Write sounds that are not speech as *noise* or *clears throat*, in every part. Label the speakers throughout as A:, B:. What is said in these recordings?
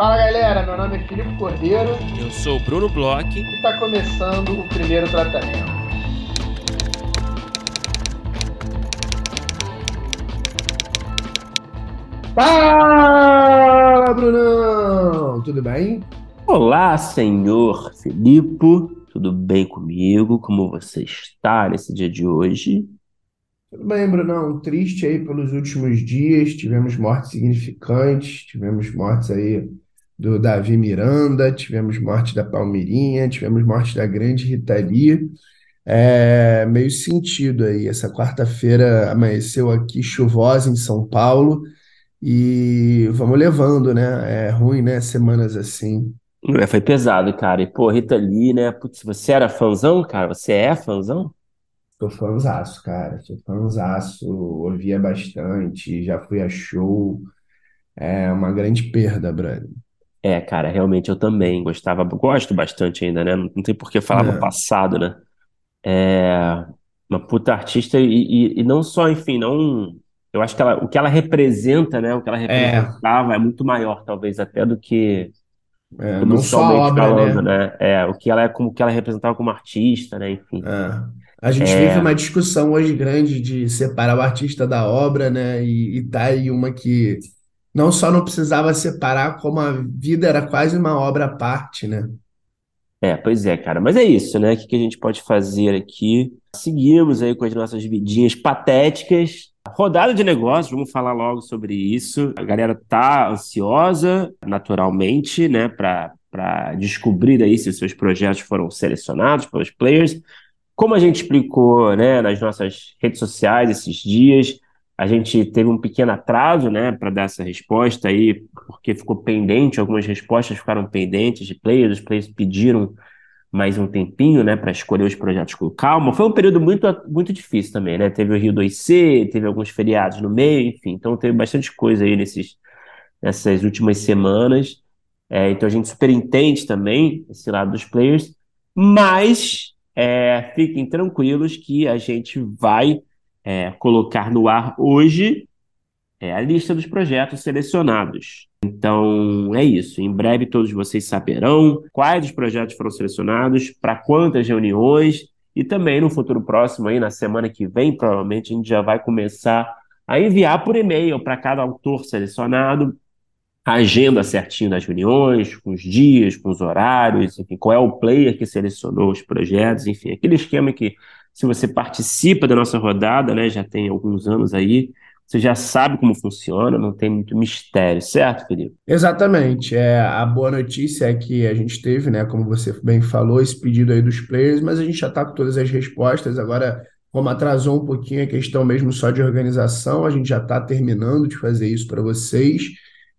A: Fala galera, meu nome é Filipe Cordeiro.
B: Eu sou o Bruno Bloch.
A: E está começando o primeiro tratamento. Fala, Brunão! Tudo bem?
B: Olá, senhor Filipe. Tudo bem comigo? Como você está nesse dia de hoje?
A: Tudo bem, Brunão. Triste aí pelos últimos dias. Tivemos mortes significantes, tivemos mortes aí do Davi Miranda, tivemos morte da Palmeirinha, tivemos morte da grande Rita Lee. É meio sentido aí. Essa quarta-feira amanheceu aqui chuvosa em São Paulo e vamos levando, né? É ruim, né? Semanas assim.
B: É, foi pesado, cara. E, pô, Rita Lee, né? Putz, você era fãzão, cara? Você é fãzão?
A: Sou fãzaço, cara. Sou fãzaço, ouvia bastante, já fui a show. É uma grande perda, Brani.
B: É, cara, realmente eu também gostava, gosto bastante ainda, né? Não tem por que falar no
A: É,
B: passado, né? É uma puta artista e, e, e não só, enfim, não. Eu acho que ela, o que ela representa, né? O que ela
A: é,
B: representava é muito maior, talvez, até do que,
A: é, não só a
B: musicalmente
A: obra,
B: falando,
A: né?
B: né? É, o que ela é como o que ela representava como artista, né? Enfim.
A: É. A gente vive
B: É,
A: uma discussão hoje grande de separar o artista da obra, né? E, e tá aí uma que não só não precisava separar, como a vida era quase uma obra à parte, né?
B: é, pois é, cara. Mas é isso, né? O que a gente pode fazer aqui? Seguimos aí com as nossas vidinhas patéticas. Rodada de negócios, vamos falar logo sobre isso. A galera tá ansiosa, naturalmente, né, para descobrir aí se os seus projetos foram selecionados pelos players. Como a gente explicou, né, nas nossas redes sociais esses dias, a gente teve um pequeno atraso, né, para dar essa resposta aí, porque ficou pendente, algumas respostas ficaram pendentes de players, os players pediram mais um tempinho, né, para escolher os projetos com calma. Foi um período muito, muito difícil também, né? Teve o Rio 2C, teve alguns feriados no meio, enfim, então teve bastante coisa aí nesses, nessas últimas semanas. É, então a gente super entende também esse lado dos players, mas é, fiquem tranquilos que a gente vai é, colocar no ar hoje é, a lista dos projetos selecionados. Então é isso. Em breve todos vocês saberão quais os projetos foram selecionados, para quantas reuniões, e também no futuro próximo, aí, na semana que vem, provavelmente a gente já vai começar a enviar por e-mail para cada autor selecionado a agenda certinho das reuniões, com os dias, com os horários, enfim, qual é o player que selecionou os projetos, enfim, aquele esquema que se você participa da nossa rodada, né, já tem alguns anos aí, você já sabe como funciona, não tem muito mistério, certo, Felipe?
A: Exatamente. É, a boa notícia é que a gente teve, né, como você bem falou, esse pedido aí dos players, mas a gente já está com todas as respostas. Agora, como atrasou um pouquinho a questão mesmo só de organização, a gente já está terminando de fazer isso para vocês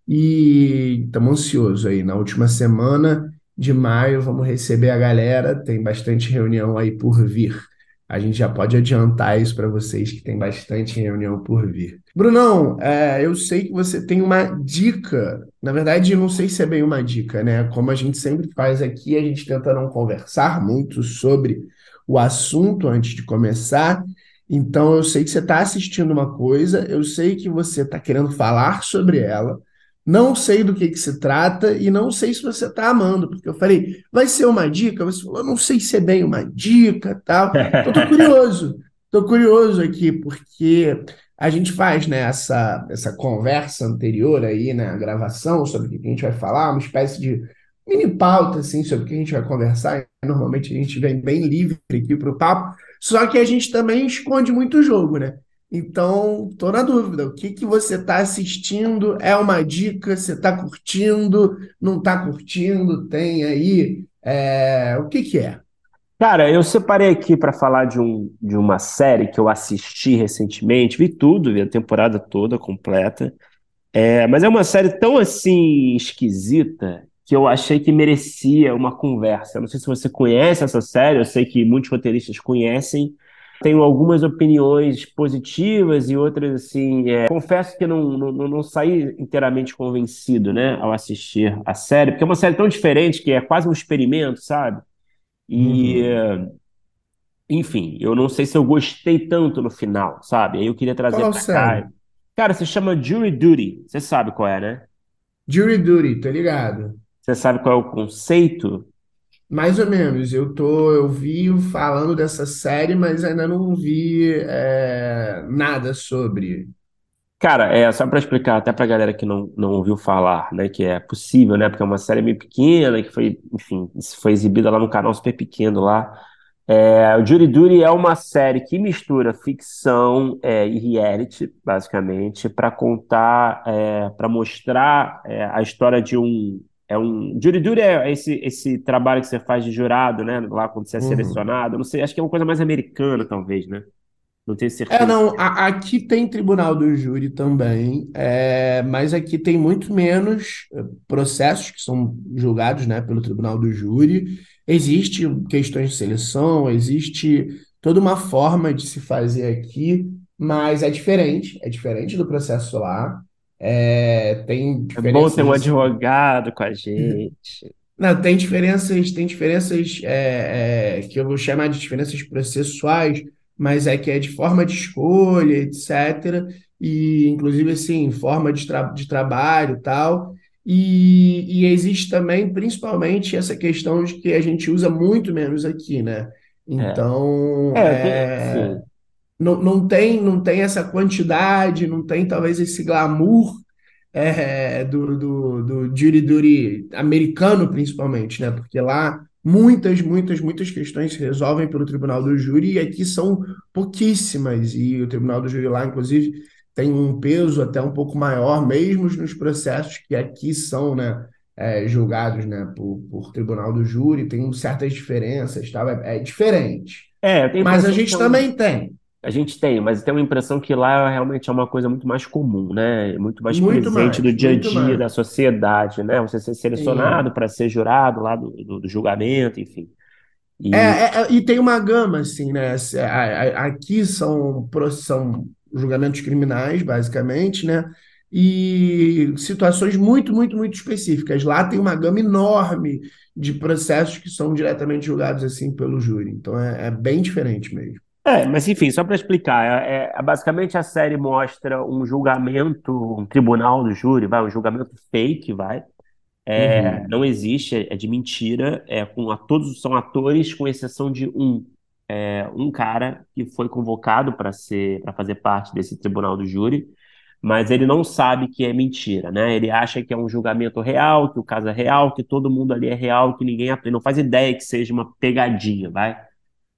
A: e estamos ansiosos aí. Na última semana de maio, vamos receber a galera, tem bastante reunião aí por vir. A gente já pode adiantar isso para vocês que tem bastante reunião por vir. Brunão, é, eu sei que você tem uma dica. Na verdade, eu não sei se é bem uma dica, né? Como a gente sempre faz aqui, a gente tenta não conversar muito sobre o assunto antes de começar. Então, eu sei que você está assistindo uma coisa, eu sei que você está querendo falar sobre ela. Não sei do que que se trata e não sei se você está amando, porque eu falei, vai ser uma dica? Você falou, não sei se é bem uma dica, tal. Então, tô *laughs* curioso, tô curioso aqui, porque a gente faz, né, essa, essa conversa anterior aí, né, a gravação sobre o que a gente vai falar, uma espécie de mini pauta, assim, sobre o que a gente vai conversar. Normalmente a gente vem bem livre aqui para o papo, só que a gente também esconde muito o jogo, né? Então, tô na dúvida. O que que você está assistindo? É uma dica? Você está curtindo? Não está curtindo? Tem aí? é, O que que é?
B: Cara, eu separei aqui para falar de, um, de uma série que eu assisti recentemente, vi tudo, vi a temporada toda completa. É, mas é uma série tão assim esquisita que eu achei que merecia uma conversa. Eu não sei se você conhece essa série, eu sei que muitos roteiristas conhecem. Tenho algumas opiniões positivas e outras assim. é, confesso que não, não, não saí inteiramente convencido, né, ao assistir a série, porque é uma série tão diferente que é quase um experimento, sabe? E,
A: Uhum.
B: enfim, eu não sei se eu gostei tanto no final, sabe? Aí eu queria trazer
A: Qual
B: pra cá.
A: série?
B: Cara, se chama Jury Duty. Você sabe qual é, né?
A: Jury Duty, tá ligado?
B: Você sabe qual é o conceito?
A: Mais ou menos. Eu tô, eu vi falando dessa série, mas ainda não vi é, nada sobre.
B: Cara, é só para explicar até pra galera que não, não ouviu falar, né, que é possível, né, porque é uma série meio pequena, que foi, enfim, foi exibida lá no canal super pequeno lá. É, o Jury Duty é uma série que mistura ficção é, e reality, basicamente, para contar, é, para mostrar é, a história de um, é um Jury Duty é esse, esse trabalho que você faz de jurado, né, lá quando você é
A: Uhum.
B: selecionado. Não sei, acho que é uma coisa mais americana, talvez, né? Não tenho
A: É,
B: certeza.
A: não, a- aqui tem tribunal do júri também, é, mas aqui tem muito menos é, processos que são julgados, né, pelo tribunal do júri. Existe questões de seleção, existe toda uma forma de se fazer aqui, mas é diferente, é diferente do processo lá. É, tem
B: É bom ter um advogado com a gente.
A: Não, tem diferenças, tem diferenças é, é, que eu vou chamar de diferenças processuais, mas é que é de forma de escolha, etc. E, inclusive, assim, forma de, tra de trabalho e tal. E, e existe também, principalmente, essa questão de que a gente usa muito menos aqui, né?
B: É,
A: Então,
B: é, tem,
A: é,
B: sim.
A: Não, não tem, não tem essa quantidade, não tem talvez esse glamour é, do, do, do jury duty americano, principalmente, né? Porque lá muitas, muitas, muitas questões se resolvem pelo tribunal do júri e aqui são pouquíssimas. E o tribunal do júri lá, inclusive, tem um peso até um pouco maior, mesmo nos processos que aqui são, né? é, julgados, né, por, por tribunal do júri, tem certas diferenças, tal, é, é diferente.
B: É,
A: Mas a gente também tem,
B: A gente tem, mas tem uma impressão que lá realmente é uma coisa muito mais comum, né? Muito mais
A: muito
B: presente do
A: mais,
B: dia a dia
A: mais.
B: da sociedade, né? Você ser selecionado para ser jurado lá do, do, do julgamento, enfim.
A: É,
B: E
A: é, é, e tem uma gama, assim, né? Aqui são, são julgamentos criminais, basicamente, né? E situações muito, muito, muito específicas. Lá tem uma gama enorme de processos que são diretamente julgados, assim, pelo júri. Então é, é bem diferente mesmo.
B: É, mas enfim, só para explicar, é, é- basicamente a série mostra um julgamento, um tribunal do júri, vai, um julgamento fake, vai. É,
A: Uhum,
B: não existe, é, é de mentira, é com a, todos são atores, com exceção de um. É, um cara que foi convocado para ser para fazer parte desse tribunal do júri, mas ele não sabe que é mentira, né? Ele acha que é um julgamento real, que o caso é real, que todo mundo ali é real, que ninguém aprende, não faz ideia que seja uma pegadinha, vai?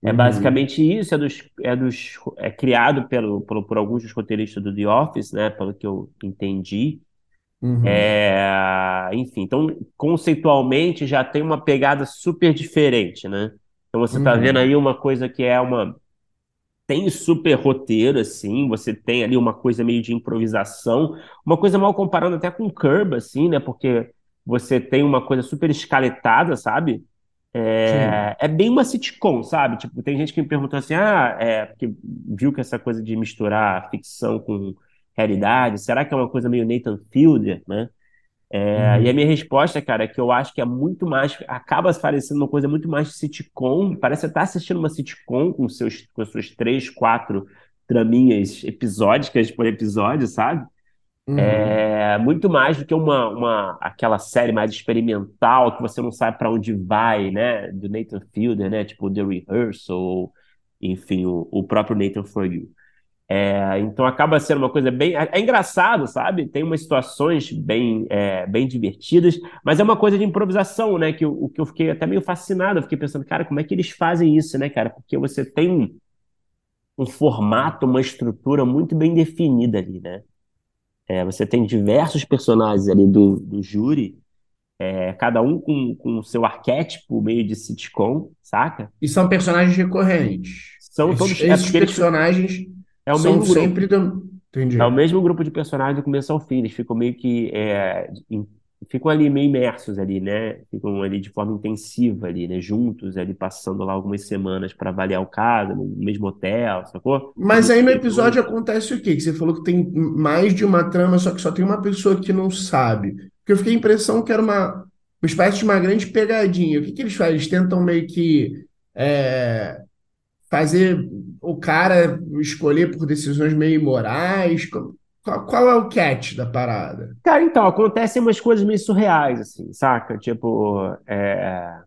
B: É
A: uhum,
B: basicamente isso, é dos, é dos é criado pelo, pelo, por alguns dos roteiristas do The Office, né? Pelo que eu entendi.
A: uhum,
B: É, enfim, então conceitualmente já tem uma pegada super diferente, né? Então você tá vendo
A: uhum,
B: aí uma coisa que é uma tem super roteiro, assim, você tem ali uma coisa meio de improvisação, uma coisa mal comparando até com Curb, assim, né? Porque você tem uma coisa super escaletada, sabe? É, é bem uma sitcom, sabe? Tipo, tem gente que me perguntou assim, ah, é, porque viu que essa coisa de misturar ficção com realidade, será que é uma coisa meio Nathan Fielder, né? É, e a
A: uhum,
B: minha resposta, cara, é que eu acho que é muito mais, acaba parecendo uma coisa muito mais sitcom, parece que você tá assistindo uma sitcom com seus, com suas três, quatro traminhas episódicas por episódio, sabe?
A: Uhum,
B: É muito mais do que uma, uma aquela série mais experimental que você não sabe para onde vai, né? Do Nathan Fielder, né? Tipo The Rehearsal, enfim, o, o próprio Nathan For You. É, então acaba sendo uma coisa bem. É, é engraçado, sabe? Tem umas situações bem, é, bem divertidas, mas é uma coisa de improvisação, né? Que, o que eu fiquei até meio fascinado. Eu fiquei pensando, cara, como é que eles fazem isso, né, cara? Porque você tem um, um formato, uma estrutura muito bem definida ali, né? É, você tem diversos personagens ali do, do júri, é, cada um com, com o seu arquétipo meio de sitcom, saca?
A: E são personagens recorrentes.
B: São
A: Esses,
B: todos. É
A: esses
B: eles.
A: personagens
B: É o
A: são
B: mesmo grupo.
A: sempre do...
B: É o
A: Entendi.
B: mesmo grupo de personagens do começo ao fim. Eles ficam meio que. é, em- ficam ali meio imersos ali, né? Ficam ali de forma intensiva ali, né? Juntos ali, passando lá algumas semanas para avaliar o caso, no mesmo hotel, sacou?
A: Mas aí no episódio acontece o quê? Que você falou que tem mais de uma trama, só que só tem uma pessoa que não sabe. Porque eu fiquei a impressão que era uma, uma espécie de uma grande pegadinha. O que que eles fazem? Eles tentam meio que é, fazer o cara escolher por decisões meio imorais. Qual, qual é o catch da parada?
B: Cara, então, acontecem umas coisas meio surreais, assim, saca? Tipo, é,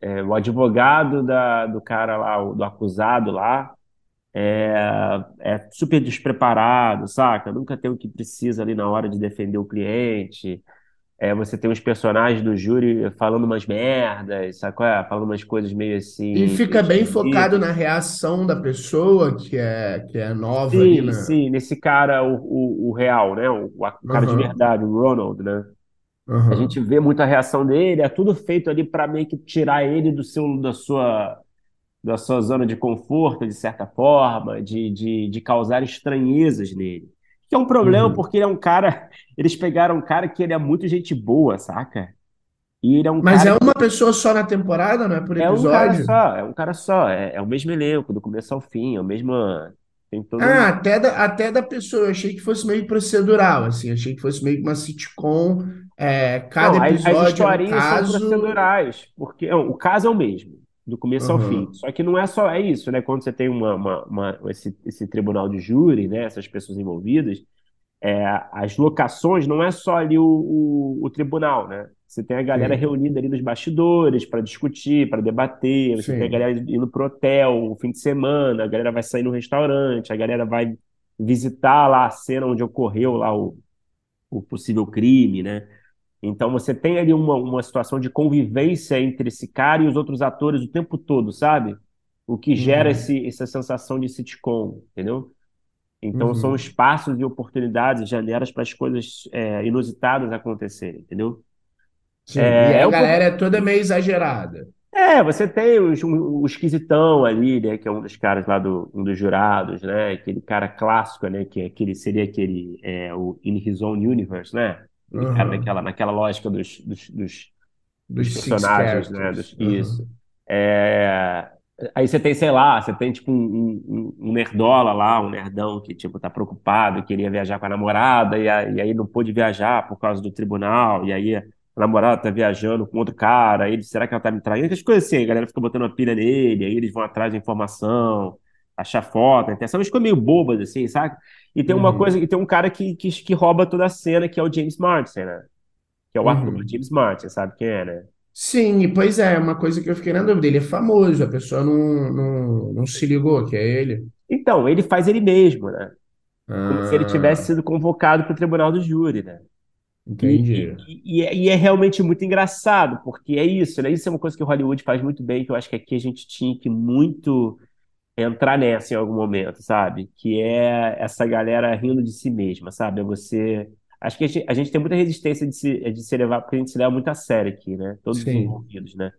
B: é, o advogado da, do cara lá, do acusado lá, é, é super despreparado, saca? Nunca tem o que precisa ali na hora de defender o cliente. É, você tem os personagens do júri falando umas merdas, sacou? É, falando umas coisas meio
A: E
B: assim,
A: fica bem focado na reação da pessoa que é, que é nova ali
B: Sim,
A: na.
B: sim, nesse cara, o, o, o real, né? O, o cara de
A: Aham,
B: verdade, o Ronald, né? A gente vê muita reação dele, é tudo feito ali para meio que tirar ele do seu, da sua, da sua zona de conforto, de certa forma, de, de, de causar estranhezas nele. Que é um problema
A: Uhum.
B: porque ele é um cara. *laughs* Eles pegaram um cara que ele é muito gente boa, saca? E ele é um
A: Mas
B: cara
A: é uma pessoa só na temporada, não é por
B: é um cara
A: episódio?
B: só, é um cara só, é, é o mesmo elenco, do começo ao fim, é o mesmo. Tem todo
A: Ah, até da, até da pessoa. Eu achei que fosse meio procedural, assim. Achei que fosse meio que uma sitcom. é, cada
B: Não, as, as
A: episódio é um
B: historinhas são
A: caso.
B: procedurais, porque não, o caso é o mesmo, do começo ao fim. Só que não é só é isso, né? Quando você tem uma, uma, uma- esse, esse tribunal de júri, né? Essas pessoas envolvidas, é, as locações não é só ali o, o, o tribunal, né? Você tem a galera
A: sim,
B: reunida ali nos bastidores para discutir, para debater, você tem a
A: sim.
B: galera indo pro hotel o fim de semana, a galera vai sair no restaurante, a galera vai visitar lá a cena onde ocorreu lá o, o possível crime, né? Então você tem ali uma, uma situação de convivência entre esse cara e os outros atores o tempo todo, sabe? O que gera
A: Uhum,
B: esse, essa sensação de sitcom, entendeu? Então são
A: uhum.
B: espaços e oportunidades, janelas para as coisas é, inusitadas acontecerem, entendeu?
A: Sim. E
B: É, é
A: a galera é toda meio exagerada.
B: É, você tem os- o, o esquisitão ali, né? Que é um dos caras lá do, um dos jurados, né? Aquele cara clássico, né? Que é aquele, seria aquele, é, o In His Own Universe, né? Cara
A: Aham.
B: naquela, naquela lógica dos, dos, dos dos personagens, né? Dos,
A: Aham.
B: isso. É, Aí você tem, sei lá, você tem tipo um, um, um nerdola lá, um nerdão que tipo tá preocupado, queria viajar com a namorada e, a- e aí não pôde viajar por causa do tribunal, e aí a namorada tá viajando com outro cara, aí ele, será que ela tá me traindo? Essas coisas assim, a galera fica botando uma pilha nele, aí eles vão atrás de informação, achar foto, até são umas coisas meio bobas assim, sabe? E tem uma coisa,
A: Uhum.
B: e tem um cara que, que, que rouba toda a cena, que é o James Marsden, né? Que é o ator
A: Uhum.
B: James Marsden, sabe quem é, né?
A: Sim, e pois é, uma coisa que eu fiquei na dúvida. Ele é famoso, a pessoa não, não, não se ligou que é ele.
B: Então, ele faz ele mesmo, né? Como se ele tivesse
A: Ah,
B: sido convocado para o tribunal do júri, né? E,
A: entendi.
B: e, e, é, e é realmente muito engraçado, porque é isso, né? Isso é uma coisa que o Hollywood faz muito bem, que eu acho que aqui a gente tinha que muito entrar nessa em algum momento, sabe? Que é essa galera rindo de si mesma, sabe? É você. Acho que a gente, a gente tem muita resistência de se, de se levar, porque a gente se leva muito a sério aqui, né? Todos os
A: Sim.
B: envolvidos, né?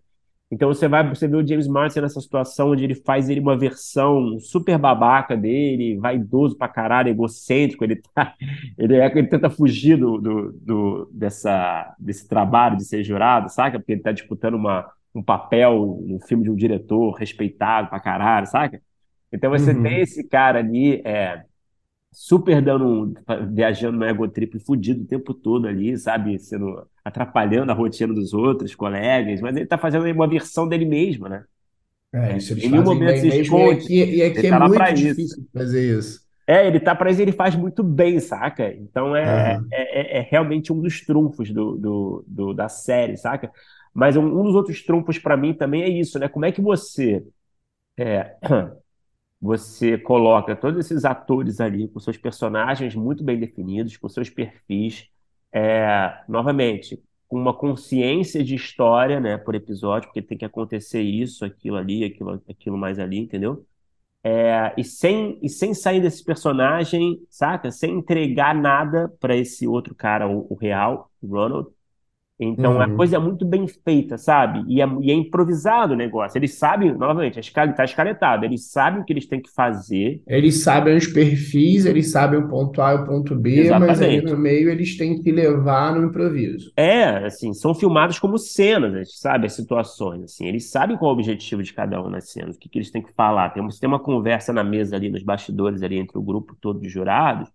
B: Então você vai, você vê o James Marsden nessa situação onde ele faz ele uma versão super babaca dele, vaidoso pra caralho, egocêntrico, ele tá, *laughs* ele, é, ele tenta fugir do, do, do- dessa, desse trabalho de ser jurado, saca? Porque ele tá disputando uma, um papel no filme de um diretor respeitado pra caralho, saca? Então você tem
A: Uhum.
B: esse cara ali, é, super dando um, viajando no ego trip fudido o tempo todo ali, sabe? Sendo, atrapalhando a rotina dos outros colegas, mas ele tá fazendo aí uma versão dele mesmo, né?
A: É, isso eles
B: Em nenhum momento se
A: e
B: esconde,
A: e
B: ele
A: aqui é
B: tá
A: muito
B: isso.
A: difícil fazer isso.
B: É, ele tá pra isso e ele faz muito bem, saca? Então é,
A: Aham.
B: é, é é realmente um dos trunfos do, do, do- da série, saca? Mas um, um dos outros trunfos pra mim também é isso, né? Como é que você é, *clears throat* você coloca todos esses atores ali com seus personagens muito bem definidos, com seus perfis, é, novamente, com uma consciência de história, né, por episódio, porque tem que acontecer isso, aquilo ali, aquilo, aquilo mais ali, entendeu? É, e sem, e sem sair desse personagem, saca? Sem entregar nada para esse outro cara, o, o real, o Ronald. Então a coisa
A: Uhum.
B: é muito bem feita, sabe? E é, e é improvisado o negócio. Eles sabem, novamente, escala está escaletado, eles sabem o que eles têm que fazer.
A: Eles sabem os perfis, eles sabem o ponto A e o ponto B, mas ali no
B: Exatamente.
A: meio eles têm que levar no improviso.
B: É, assim, são filmados como cenas, sabe? As situações, assim. Eles sabem qual é o objetivo de cada um nas cenas, o que que eles têm que falar. Tem, tem uma conversa na mesa ali, nos bastidores ali, entre o grupo todo de jurados.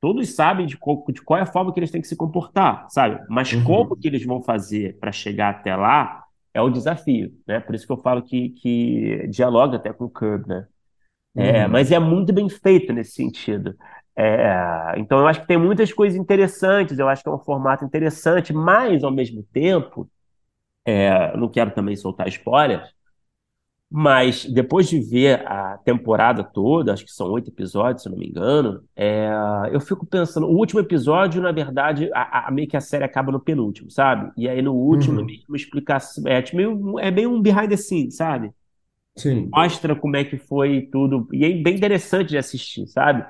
B: Todos sabem de qual, de qual é a forma que eles têm que se comportar, sabe? Mas como
A: Uhum.
B: que eles vão fazer para chegar até lá é o desafio, né? Por isso que eu falo que, que dialoga até com o Curb, né? É, mas
A: Uhum.
B: é muito bem feito nesse sentido. É, então eu acho que tem muitas coisas interessantes, eu acho que é um formato interessante, mas ao mesmo tempo, é, não quero também soltar spoilers, mas depois de ver a temporada toda, acho que são oito episódios, se não me engano, é, eu fico pensando. O último episódio, na verdade, a, a, meio que a série acaba no penúltimo, sabe? E aí no último, uhum. é uma explicação. É, tipo, meio, é meio um behind the scenes, sabe?
A: Sim.
B: Mostra como é que foi tudo. E é bem interessante de assistir, sabe?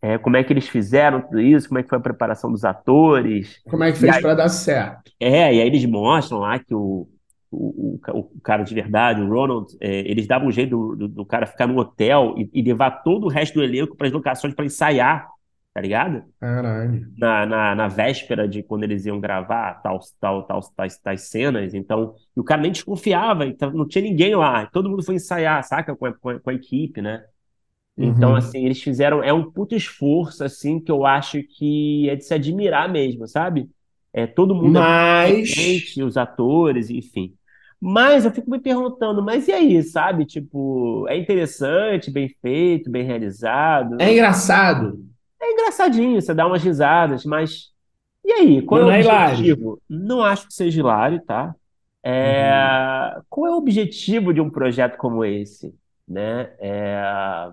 B: É, como é que eles fizeram tudo isso, como é que foi a preparação dos atores.
A: Como é que fez para dar certo.
B: É, e aí eles mostram lá que o o, o, o, cara de verdade, o Ronald, é, eles davam um jeito do, do, do, cara ficar no hotel e, e levar todo o resto do elenco para as locações para ensaiar, tá ligado?
A: Caralho.
B: Na, na, na, véspera de quando eles iam gravar tal, tal, tal, tais, tais cenas. Então, o cara nem desconfiava, então não tinha ninguém lá. Todo mundo foi ensaiar, saca? Com a, com a, com a equipe, né? Então, uhum. assim, eles fizeram. É um puto esforço, assim, que eu acho que é de se admirar mesmo, sabe? É, todo mundo
A: é mas...
B: é os atores, enfim. Mas eu fico me perguntando, mas e aí, sabe? Tipo, é interessante, bem feito, bem realizado.
A: É engraçado.
B: É engraçadinho, você dá umas risadas, mas. E aí, qual
A: não
B: é o
A: é
B: objetivo? Não acho que seja hilário, tá? É... Uhum. Qual é o objetivo de um projeto como esse? Né? É...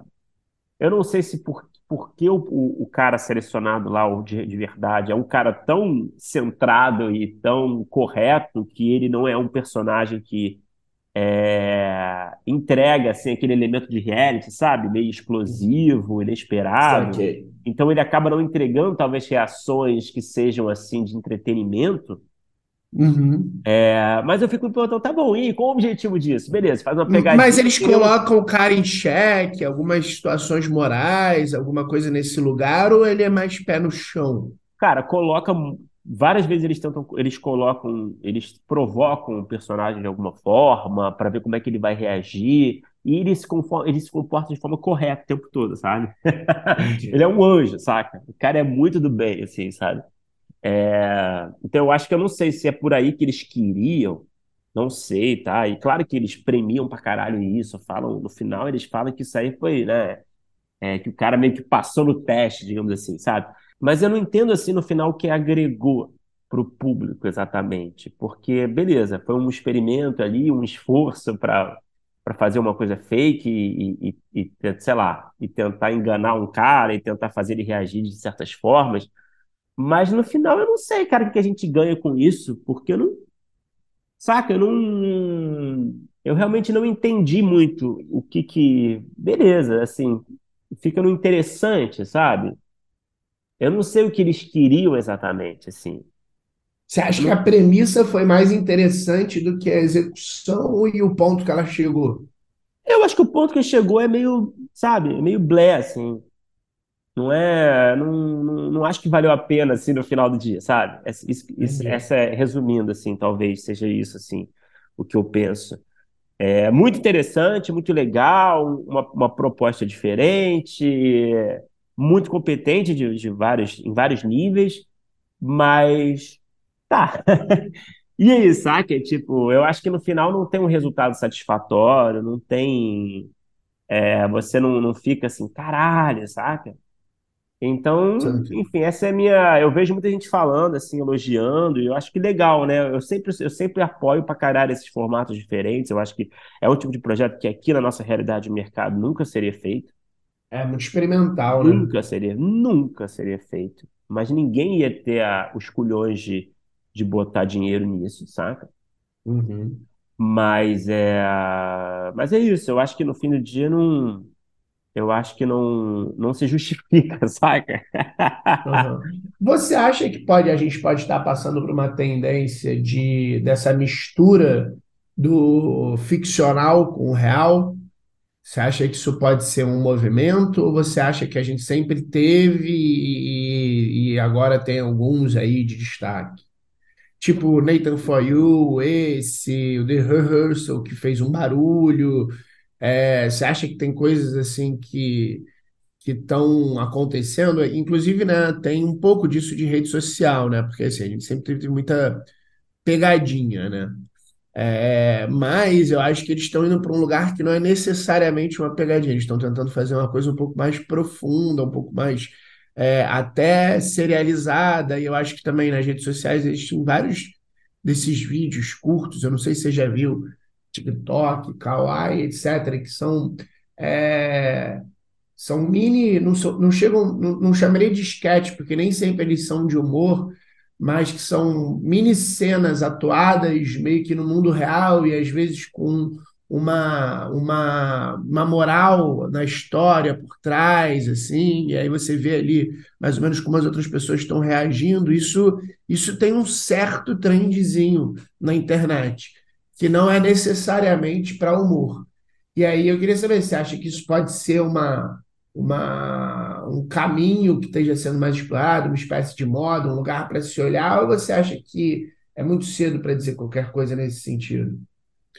B: Eu não sei se por porque o, o, o, cara selecionado lá, o de, de, verdade, é um cara tão centrado e tão correto que ele não é um personagem que é, entrega assim, aquele elemento de reality, sabe? Meio explosivo, inesperado. Então ele acaba não entregando, talvez, reações que sejam assim de entretenimento
A: Uhum.
B: É, mas eu fico me perguntando, tá bom, e qual o objetivo disso? Beleza, faz uma pegadinha.
A: Mas eles colocam o cara em xeque, algumas situações morais, alguma coisa nesse lugar, ou ele é mais pé no chão?
B: Cara, coloca. Várias vezes eles tentam, eles colocam, eles provocam o personagem de alguma forma para ver como é que ele vai reagir. E ele se, conforma, ele se comporta de forma correta o tempo todo, sabe? *laughs* ele é um anjo, saca? O cara é muito do bem, assim, sabe? É, então eu acho que eu não sei se é por aí que eles queriam, não sei, tá? E claro que eles premiam pra caralho isso, falam, no final eles falam que isso aí foi, né? É, que o cara meio que passou no teste, digamos assim, sabe? Mas eu não entendo assim no final o que agregou pro público exatamente, porque beleza, foi um experimento ali, um esforço para para fazer uma coisa fake e, e, e, sei lá, e tentar enganar um cara e tentar fazer ele reagir de certas formas. Mas no final eu não sei, cara, o que a gente ganha com isso, porque eu não. Saca, eu não. Eu realmente não entendi muito o que que. Beleza, assim, fica no interessante, sabe? Eu não sei o que eles queriam exatamente, assim.
A: Você acha que a premissa foi mais interessante do que a execução e o ponto que ela chegou?
B: Eu acho que o ponto que chegou é meio, sabe, meio blé, assim. Não é. Não, não, não, acho que valeu a pena, assim, no final do dia, sabe? Essa, isso, isso, essa é, resumindo, assim, talvez seja isso, assim, o que eu penso. É muito interessante, muito legal, uma, uma proposta diferente, muito competente de, de vários, em vários níveis, mas tá. *laughs* E aí, saca? Tipo, eu acho que no final não tem um resultado satisfatório, não tem. É, você não, não fica assim, caralho, saca? Então, enfim, essa é a minha. Eu vejo muita gente falando, assim, elogiando, e eu acho que legal, né? Eu sempre, eu sempre apoio para caralho esses formatos diferentes. Eu acho que é um tipo de projeto que aqui na nossa realidade de mercado nunca seria feito.
A: É muito experimental, né?
B: Nunca seria, nunca seria feito. Mas ninguém ia ter a, os culhões de, de botar dinheiro nisso, saca?
A: Uhum.
B: Mas é, mas é isso. Eu acho que no fim do dia não eu acho que não, não se justifica, *laughs* saca?
A: Uhum. Você acha que pode, a gente pode estar passando por uma tendência de dessa mistura do ficcional com o real? Você acha que isso pode ser um movimento ou você acha que a gente sempre teve e, e agora tem alguns aí de destaque? Tipo Nathan For You, esse, o The Rehearsal, que fez um barulho, é, você acha que tem coisas assim que que estão acontecendo? Inclusive, né, tem um pouco disso de rede social, né? Porque assim, a gente sempre teve muita pegadinha, né? É, mas eu acho que eles estão indo para um lugar que não é necessariamente uma pegadinha. Eles estão tentando fazer uma coisa um pouco mais profunda, um pouco mais é, até serializada, e eu acho que também nas redes sociais existem vários desses vídeos curtos, eu não sei se você já viu, TikTok, Kawaii, etc., que são, é, são mini, não, não chegam, não, não chamaria de sketch, porque nem sempre eles são de humor, mas que são mini cenas atuadas meio que no mundo real e às vezes com uma, uma, uma moral na história por trás, assim, e aí você vê ali mais ou menos como as outras pessoas estão reagindo. Isso, isso tem um certo trendzinho na internet, que não é necessariamente para humor. E aí eu queria saber se você acha que isso pode ser uma, uma, um caminho que esteja sendo mais explorado, uma espécie de moda, um lugar para se olhar, ou você acha que é muito cedo para dizer qualquer coisa nesse sentido?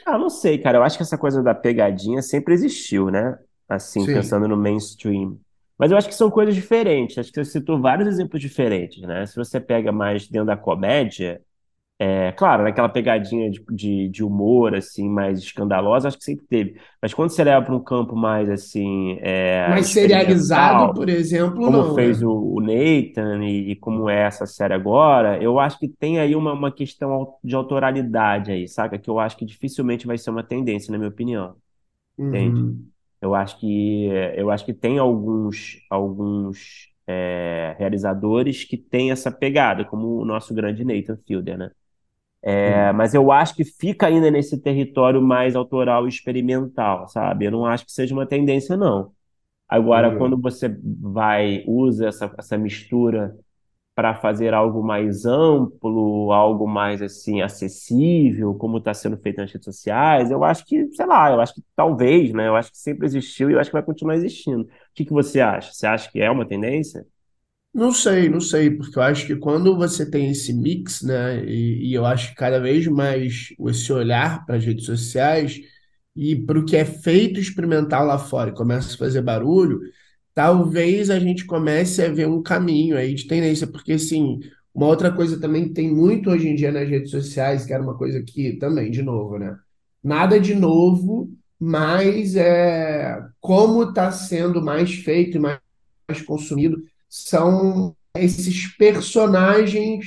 B: Ah, não sei, cara. Eu acho que essa coisa da pegadinha sempre existiu, né? Assim,
A: Sim.
B: pensando no mainstream. Mas eu acho que são coisas diferentes. Acho que você citou vários exemplos diferentes, né? Se você pega mais dentro da comédia, é, claro, naquela pegadinha de, de, de humor, assim, mais escandalosa, acho que sempre teve. Mas quando você leva para um campo mais, assim, é,
A: Mas serializado, por exemplo,
B: como
A: não,
B: fez
A: né?
B: o, o Nathan e, e como é essa série agora, eu acho que tem aí uma, uma questão de autoralidade aí, saca? Que eu acho que dificilmente vai ser uma tendência, na minha opinião, entende?
A: Uhum.
B: Eu acho que eu acho que tem alguns alguns é, realizadores que têm essa pegada, como o nosso grande Nathan Fielder, né? É,
A: Sim.
B: mas eu acho que fica ainda nesse território mais autoral e experimental, sabe? Eu não acho que seja uma tendência, não. Agora,
A: Entendi.
B: quando você vai, usa essa, essa mistura para fazer algo mais amplo, algo mais assim acessível, como está sendo feito nas redes sociais, eu acho que, sei lá, eu acho que talvez, né? Eu acho que sempre existiu e eu acho que vai continuar existindo. O que que você acha? Você acha que é uma tendência?
A: Não sei, não sei, porque eu acho que quando você tem esse mix, né, e, e eu acho que cada vez mais esse olhar para as redes sociais e para o que é feito experimental lá fora e começa a fazer barulho, talvez a gente comece a ver um caminho aí de tendência, porque assim, uma outra coisa também que tem muito hoje em dia nas redes sociais, que era uma coisa que também, de novo, né, nada de novo, mas é como está sendo mais feito e mais mais consumido são esses personagens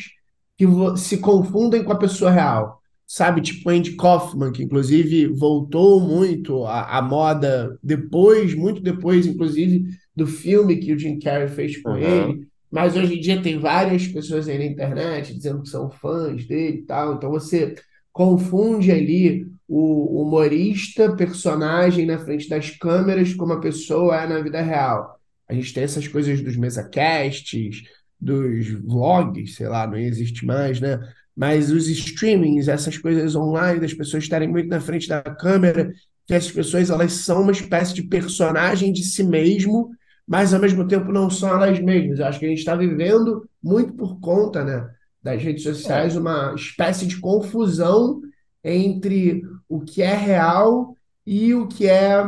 A: que se confundem com a pessoa real. Sabe, tipo Andy Kaufman, que inclusive voltou muito à, à moda depois, muito depois, inclusive, do filme que o Jim Carrey fez com
B: Aham.
A: ele. Mas hoje em dia tem várias pessoas aí na internet dizendo que são fãs dele e tal. Então você confunde ali o humorista, personagem na frente das câmeras, como a pessoa é na vida real. A gente tem essas coisas dos mesacasts, dos vlogs, sei lá, não existe mais, né? Mas os streamings, essas coisas online, das pessoas estarem muito na frente da câmera, que essas pessoas elas são uma espécie de personagem de si mesmo, mas ao mesmo tempo não são elas mesmas. Eu acho que a gente está vivendo muito por conta, né, das redes sociais, uma espécie de confusão entre o que é real e o que é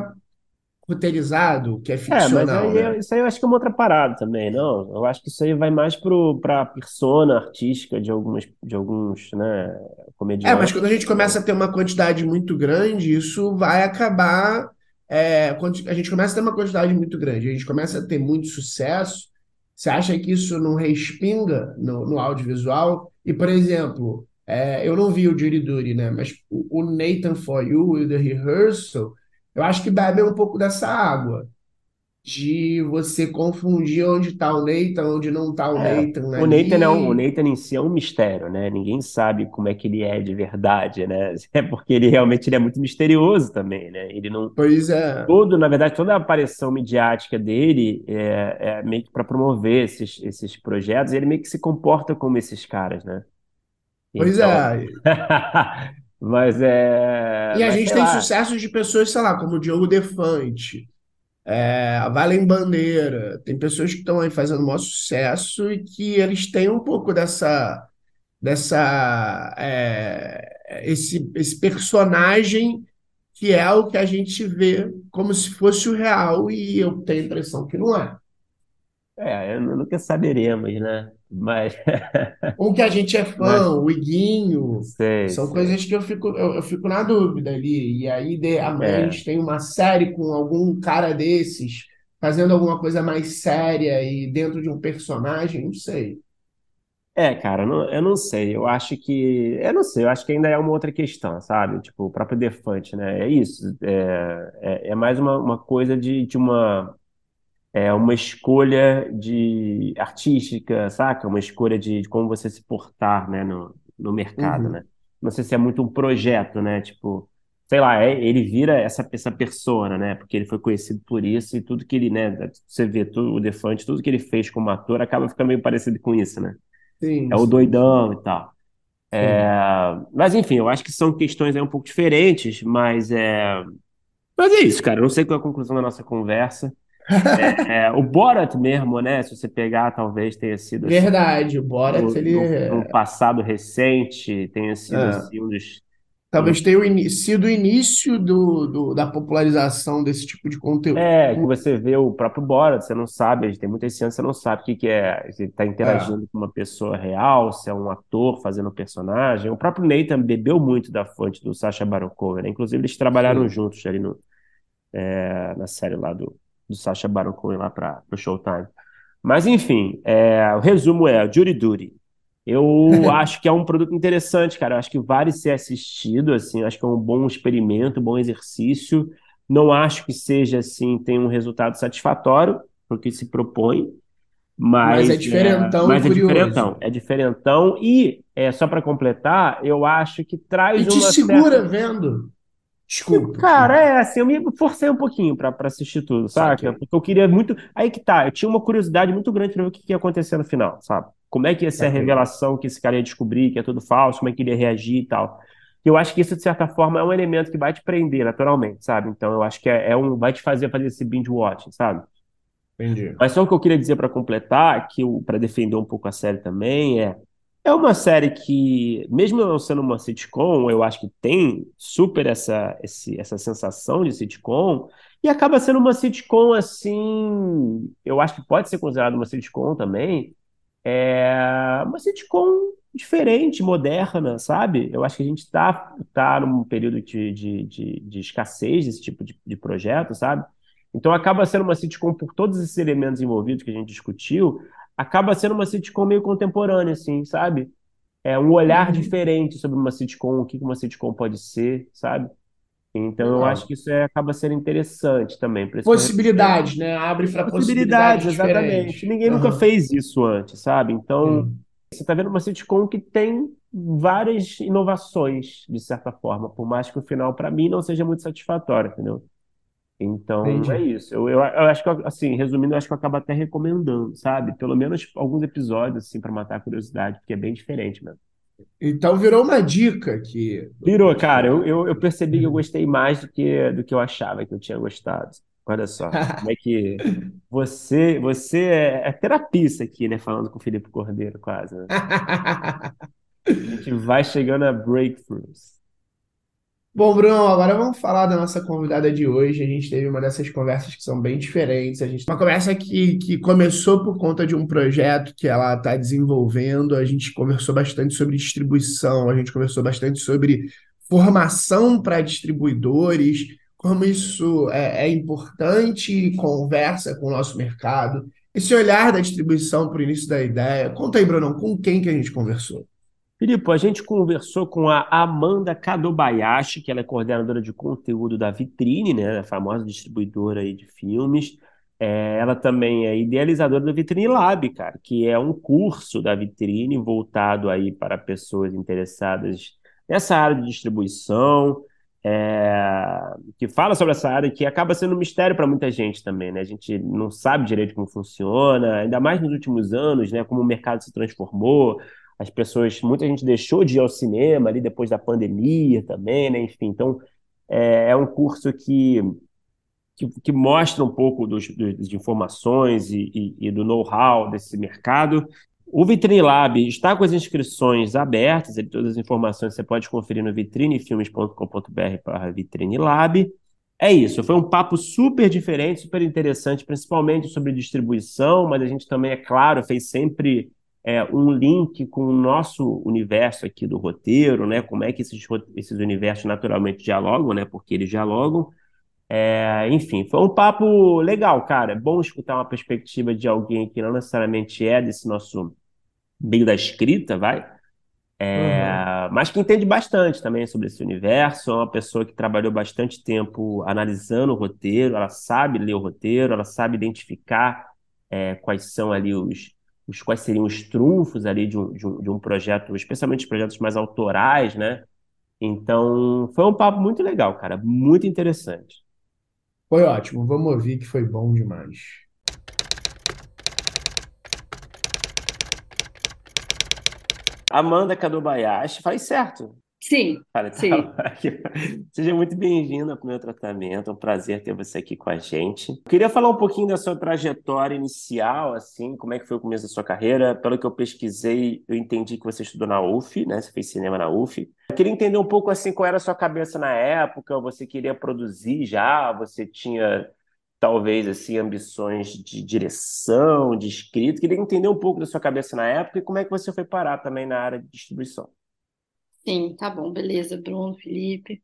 A: roteirizado, que é
B: É, mas
A: ficcional,
B: aí,
A: né?
B: eu- isso aí eu acho que é uma outra parada também, não? Eu acho que isso aí vai mais para a persona artística de algumas, de alguns, né,
A: É, mas
B: comediantes.
A: quando a gente começa a ter uma quantidade muito grande, isso vai acabar. é, quando a gente começa a ter uma quantidade muito grande, a gente começa a ter muito sucesso, você acha que isso não respinga no, no audiovisual? E, por exemplo, é, eu não vi o Jury Duty, né? Mas o, o Nathan For You e o The Rehearsal, eu acho que bebe um pouco dessa água, de você confundir onde está o Nathan, onde não está o
B: É,
A: Nathan
B: o Nathan é um, o
A: ali.
B: Nathan em si é um mistério, né? Ninguém sabe como é que ele é de verdade, né? *laughs* É porque ele realmente ele é muito misterioso também, né? Ele não
A: Pois é,
B: todo, na verdade, toda a aparição midiática dele é, é meio que para promover esses, esses projetos, e ele meio que se comporta como esses caras, né?
A: pois
B: Então,
A: é. *laughs*
B: mas é,
A: E a
B: mas
A: gente tem
B: lá.
A: sucessos de pessoas, sei lá, como o Diogo Defante, é, a Valen Bandeira. Tem pessoas que estão aí fazendo maior sucesso e que eles têm um pouco dessa, dessa, é, esse, esse personagem que é o que a gente vê como se fosse o real e eu tenho a impressão que não é.
B: É, nunca saberemos, né? Mas, *laughs*
A: Um que a gente é
B: mas
A: fã, o Iguinho,
B: sei,
A: são
B: sei.
A: coisas que eu fico, eu, eu fico na dúvida ali. E aí de, amanhã a
B: É.
A: gente tem uma série com algum cara desses fazendo alguma coisa mais séria e dentro de um personagem, não sei.
B: É, cara, não- eu não sei. Eu acho que. Eu não sei, eu acho que ainda é uma outra questão, sabe? Tipo, o próprio Defante, né? É isso. É, é, é mais uma, uma coisa de, de uma. É uma escolha de artística, saca? Uma escolha de, de como você se portar, né, no, no mercado,
A: Uhum.
B: né? Não sei se é muito um projeto, né? Tipo, sei lá, é- ele vira essa, essa persona, né? Porque ele foi conhecido por isso e tudo que ele, né? Você vê tudo, o Defante, tudo que ele fez como ator acaba ficando meio parecido com isso, né?
A: Sim,
B: É o
A: sim,
B: doidão e tal. É, mas enfim, eu acho que são questões aí um pouco diferentes, mas é, mas é isso, cara. Eu não sei qual é a conclusão da nossa conversa. É, o Borat mesmo, né? Se você pegar, talvez tenha sido assim,
A: Verdade, o Borat,
B: no,
A: ele
B: no- no
A: é,
B: passado recente, tenha sido
A: é,
B: assim um dos.
A: talvez tenha o sido o início do, do- da popularização desse tipo de conteúdo.
B: É, que você vê o próprio Borat, você não sabe, tem cenas que você não sabe o que que é, se ele está
A: É,
B: interagindo com uma pessoa real, se é um ator fazendo um personagem. O próprio Nathan bebeu muito da fonte do Sacha Baron Cohen, né? Inclusive eles trabalharam
A: sim.
B: juntos ali no, é, na série lá do, do Sacha Baron Cohen lá para o Showtime. Mas enfim, é, o resumo é Jury Duty. Eu *laughs* acho que é um produto interessante, cara. Eu acho que vale ser assistido, assim. Eu acho que é um bom experimento, um bom exercício. Não acho que seja assim, tem um resultado satisfatório para o que se propõe,
A: Mas é
B: mas é,
A: diferentão e
B: mas é
A: curioso.
B: diferentão, é diferentão e é só para completar, eu acho que
A: E
B: traz
A: te
B: uma
A: segura
B: certa
A: vendo. Desculpa,
B: Cara, é assim, eu me forcei um pouquinho pra pra assistir tudo?
A: Saquei,
B: Porque eu queria muito. Aí que tá, eu tinha uma curiosidade muito grande pra ver o que que ia acontecer no final, sabe? Como é que ia ser a
A: saquei.
B: revelação que esse cara ia descobrir, que é tudo falso, como é que ele ia reagir e tal. Eu acho que isso, de certa forma, é um elemento que vai te prender naturalmente, sabe? Então, eu acho que é, é um, vai te fazer fazer esse binge watching, sabe?
A: Entendi.
B: Mas só o que eu queria dizer para completar, que para defender um pouco a série também, é é uma série que, mesmo não sendo uma sitcom, eu acho que tem super essa, esse- essa sensação de sitcom, e acaba sendo uma sitcom assim, eu acho que pode ser considerada uma sitcom também, é uma sitcom diferente, moderna, sabe? Eu acho que a gente está tá num período de, de, de, de escassez desse tipo de, de projeto, sabe? Então acaba sendo uma sitcom por todos esses elementos envolvidos que a gente discutiu, acaba sendo uma sitcom meio contemporânea, assim, sabe? É um olhar
A: Uhum.
B: diferente sobre uma sitcom, o que uma sitcom pode ser, sabe? Então eu acho que isso é- acaba sendo interessante também.
A: Possibilidades, né? Abre para
B: Possibilidades,
A: possibilidades
B: exatamente.
A: diferentes.
B: Ninguém nunca
A: Aham.
B: fez isso antes, sabe? Então
A: Sim,
B: você está vendo uma sitcom que tem várias inovações, de certa forma, por mais que o final, para mim, não seja muito satisfatório, entendeu? Então, é
A: entendi.
B: isso. Eu, eu, eu acho que, assim, resumindo, eu acho que eu acabo até recomendando, sabe? Pelo menos alguns episódios, assim, para matar a curiosidade, porque é bem diferente mesmo.
A: Então virou uma dica aqui do
B: Virou, cara, eu, eu, eu percebi que eu gostei mais do que, do que eu achava que eu tinha gostado. Olha só, como é que *laughs* você, você é, é terapista aqui, né? Falando com o Felipe Cordeiro, quase, né? *laughs* A gente vai chegando a breakthroughs.
A: Bom, Bruno, agora vamos falar da nossa convidada de hoje. A gente teve uma dessas conversas que são bem diferentes. A gente uma conversa que, que começou por conta de um projeto que ela está desenvolvendo. A gente conversou bastante sobre distribuição, a gente conversou bastante sobre formação para distribuidores, como isso é, é importante e conversa com o nosso mercado. Esse olhar da distribuição para o início da ideia. Conta aí, Bruno, com quem que a gente conversou?
B: Filipe, a gente conversou com a Amanda Kadobayashi, que ela é coordenadora de conteúdo da Vitrine, né, a famosa distribuidora aí de filmes. É, ela também é idealizadora da Vitrine Lab, cara, que é um curso da Vitrine voltado aí para pessoas interessadas nessa área de distribuição, é, que fala sobre essa área que acaba sendo um mistério para muita gente também, né? A gente não sabe direito como funciona, ainda mais nos últimos anos, né? Como o mercado se transformou as pessoas, muita gente deixou de ir ao cinema ali depois da pandemia também, né? Enfim, então é, é um curso que, que, que mostra um pouco dos, dos, de informações e, e, e do know-how desse mercado. O Vitrine Lab está com as inscrições abertas, e todas as informações você pode conferir no vitrinefilmes.com.br para Vitrine Lab. É isso, foi um papo super diferente, super interessante, principalmente sobre distribuição, mas a gente também, é claro, fez sempre é, um link com o nosso universo aqui do roteiro, né? Como é que esses, esses universos naturalmente dialogam, né? Porque eles dialogam. É, enfim, foi um papo legal, cara. É bom escutar uma perspectiva de alguém que não necessariamente é desse nosso meio da escrita, vai, é, mas que entende bastante também sobre esse universo. É uma pessoa que trabalhou bastante tempo analisando o roteiro, ela sabe ler o roteiro, ela sabe identificar é, quais são ali os, os, quais seriam os trunfos ali de um, de um, de um projeto, especialmente os projetos mais autorais, né? Então, foi um papo muito legal, cara, muito interessante.
A: Foi ótimo, vamos ouvir que foi bom demais.
B: Amanda Kadobayashi, falei certo.
C: Sim,
B: Cara,
C: sim.
B: tá- *laughs* Seja muito bem-vinda para o meu tratamento. É um prazer ter você aqui com a gente. Queria falar um pouquinho da sua trajetória inicial, assim, como é que foi o começo da sua carreira. Pelo que eu pesquisei, eu entendi que você estudou na UF, né? Você fez cinema na UF. Eu queria entender um pouco assim qual era a sua cabeça na época. Você queria produzir já? Você tinha talvez assim ambições de direção, de escrita. Queria entender um pouco da sua cabeça na época e como é que você foi parar também na área de distribuição.
C: Sim, tá bom, beleza, Bruno, Felipe.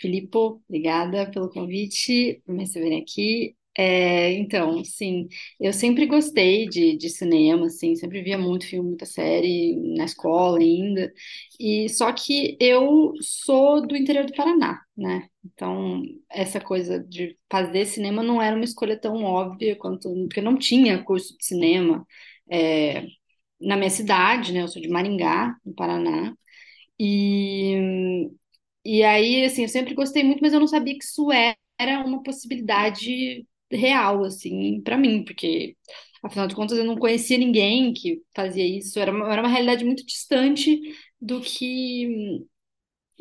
C: Filipe, obrigada pelo convite, por me receberem aqui. É, então, sim, eu sempre gostei de, de cinema, assim, sempre via muito filme, muita série na escola ainda. E só que eu sou do interior do Paraná, né? Então, essa coisa de fazer cinema não era uma escolha tão óbvia quanto, porque não tinha curso de cinema, é, na minha cidade, né? Eu sou de Maringá, no Paraná. E, e aí, assim, eu sempre gostei muito, mas eu não sabia que isso era uma possibilidade real, assim, para mim, porque, afinal de contas, eu não conhecia ninguém que fazia isso, era uma, era uma realidade muito distante do que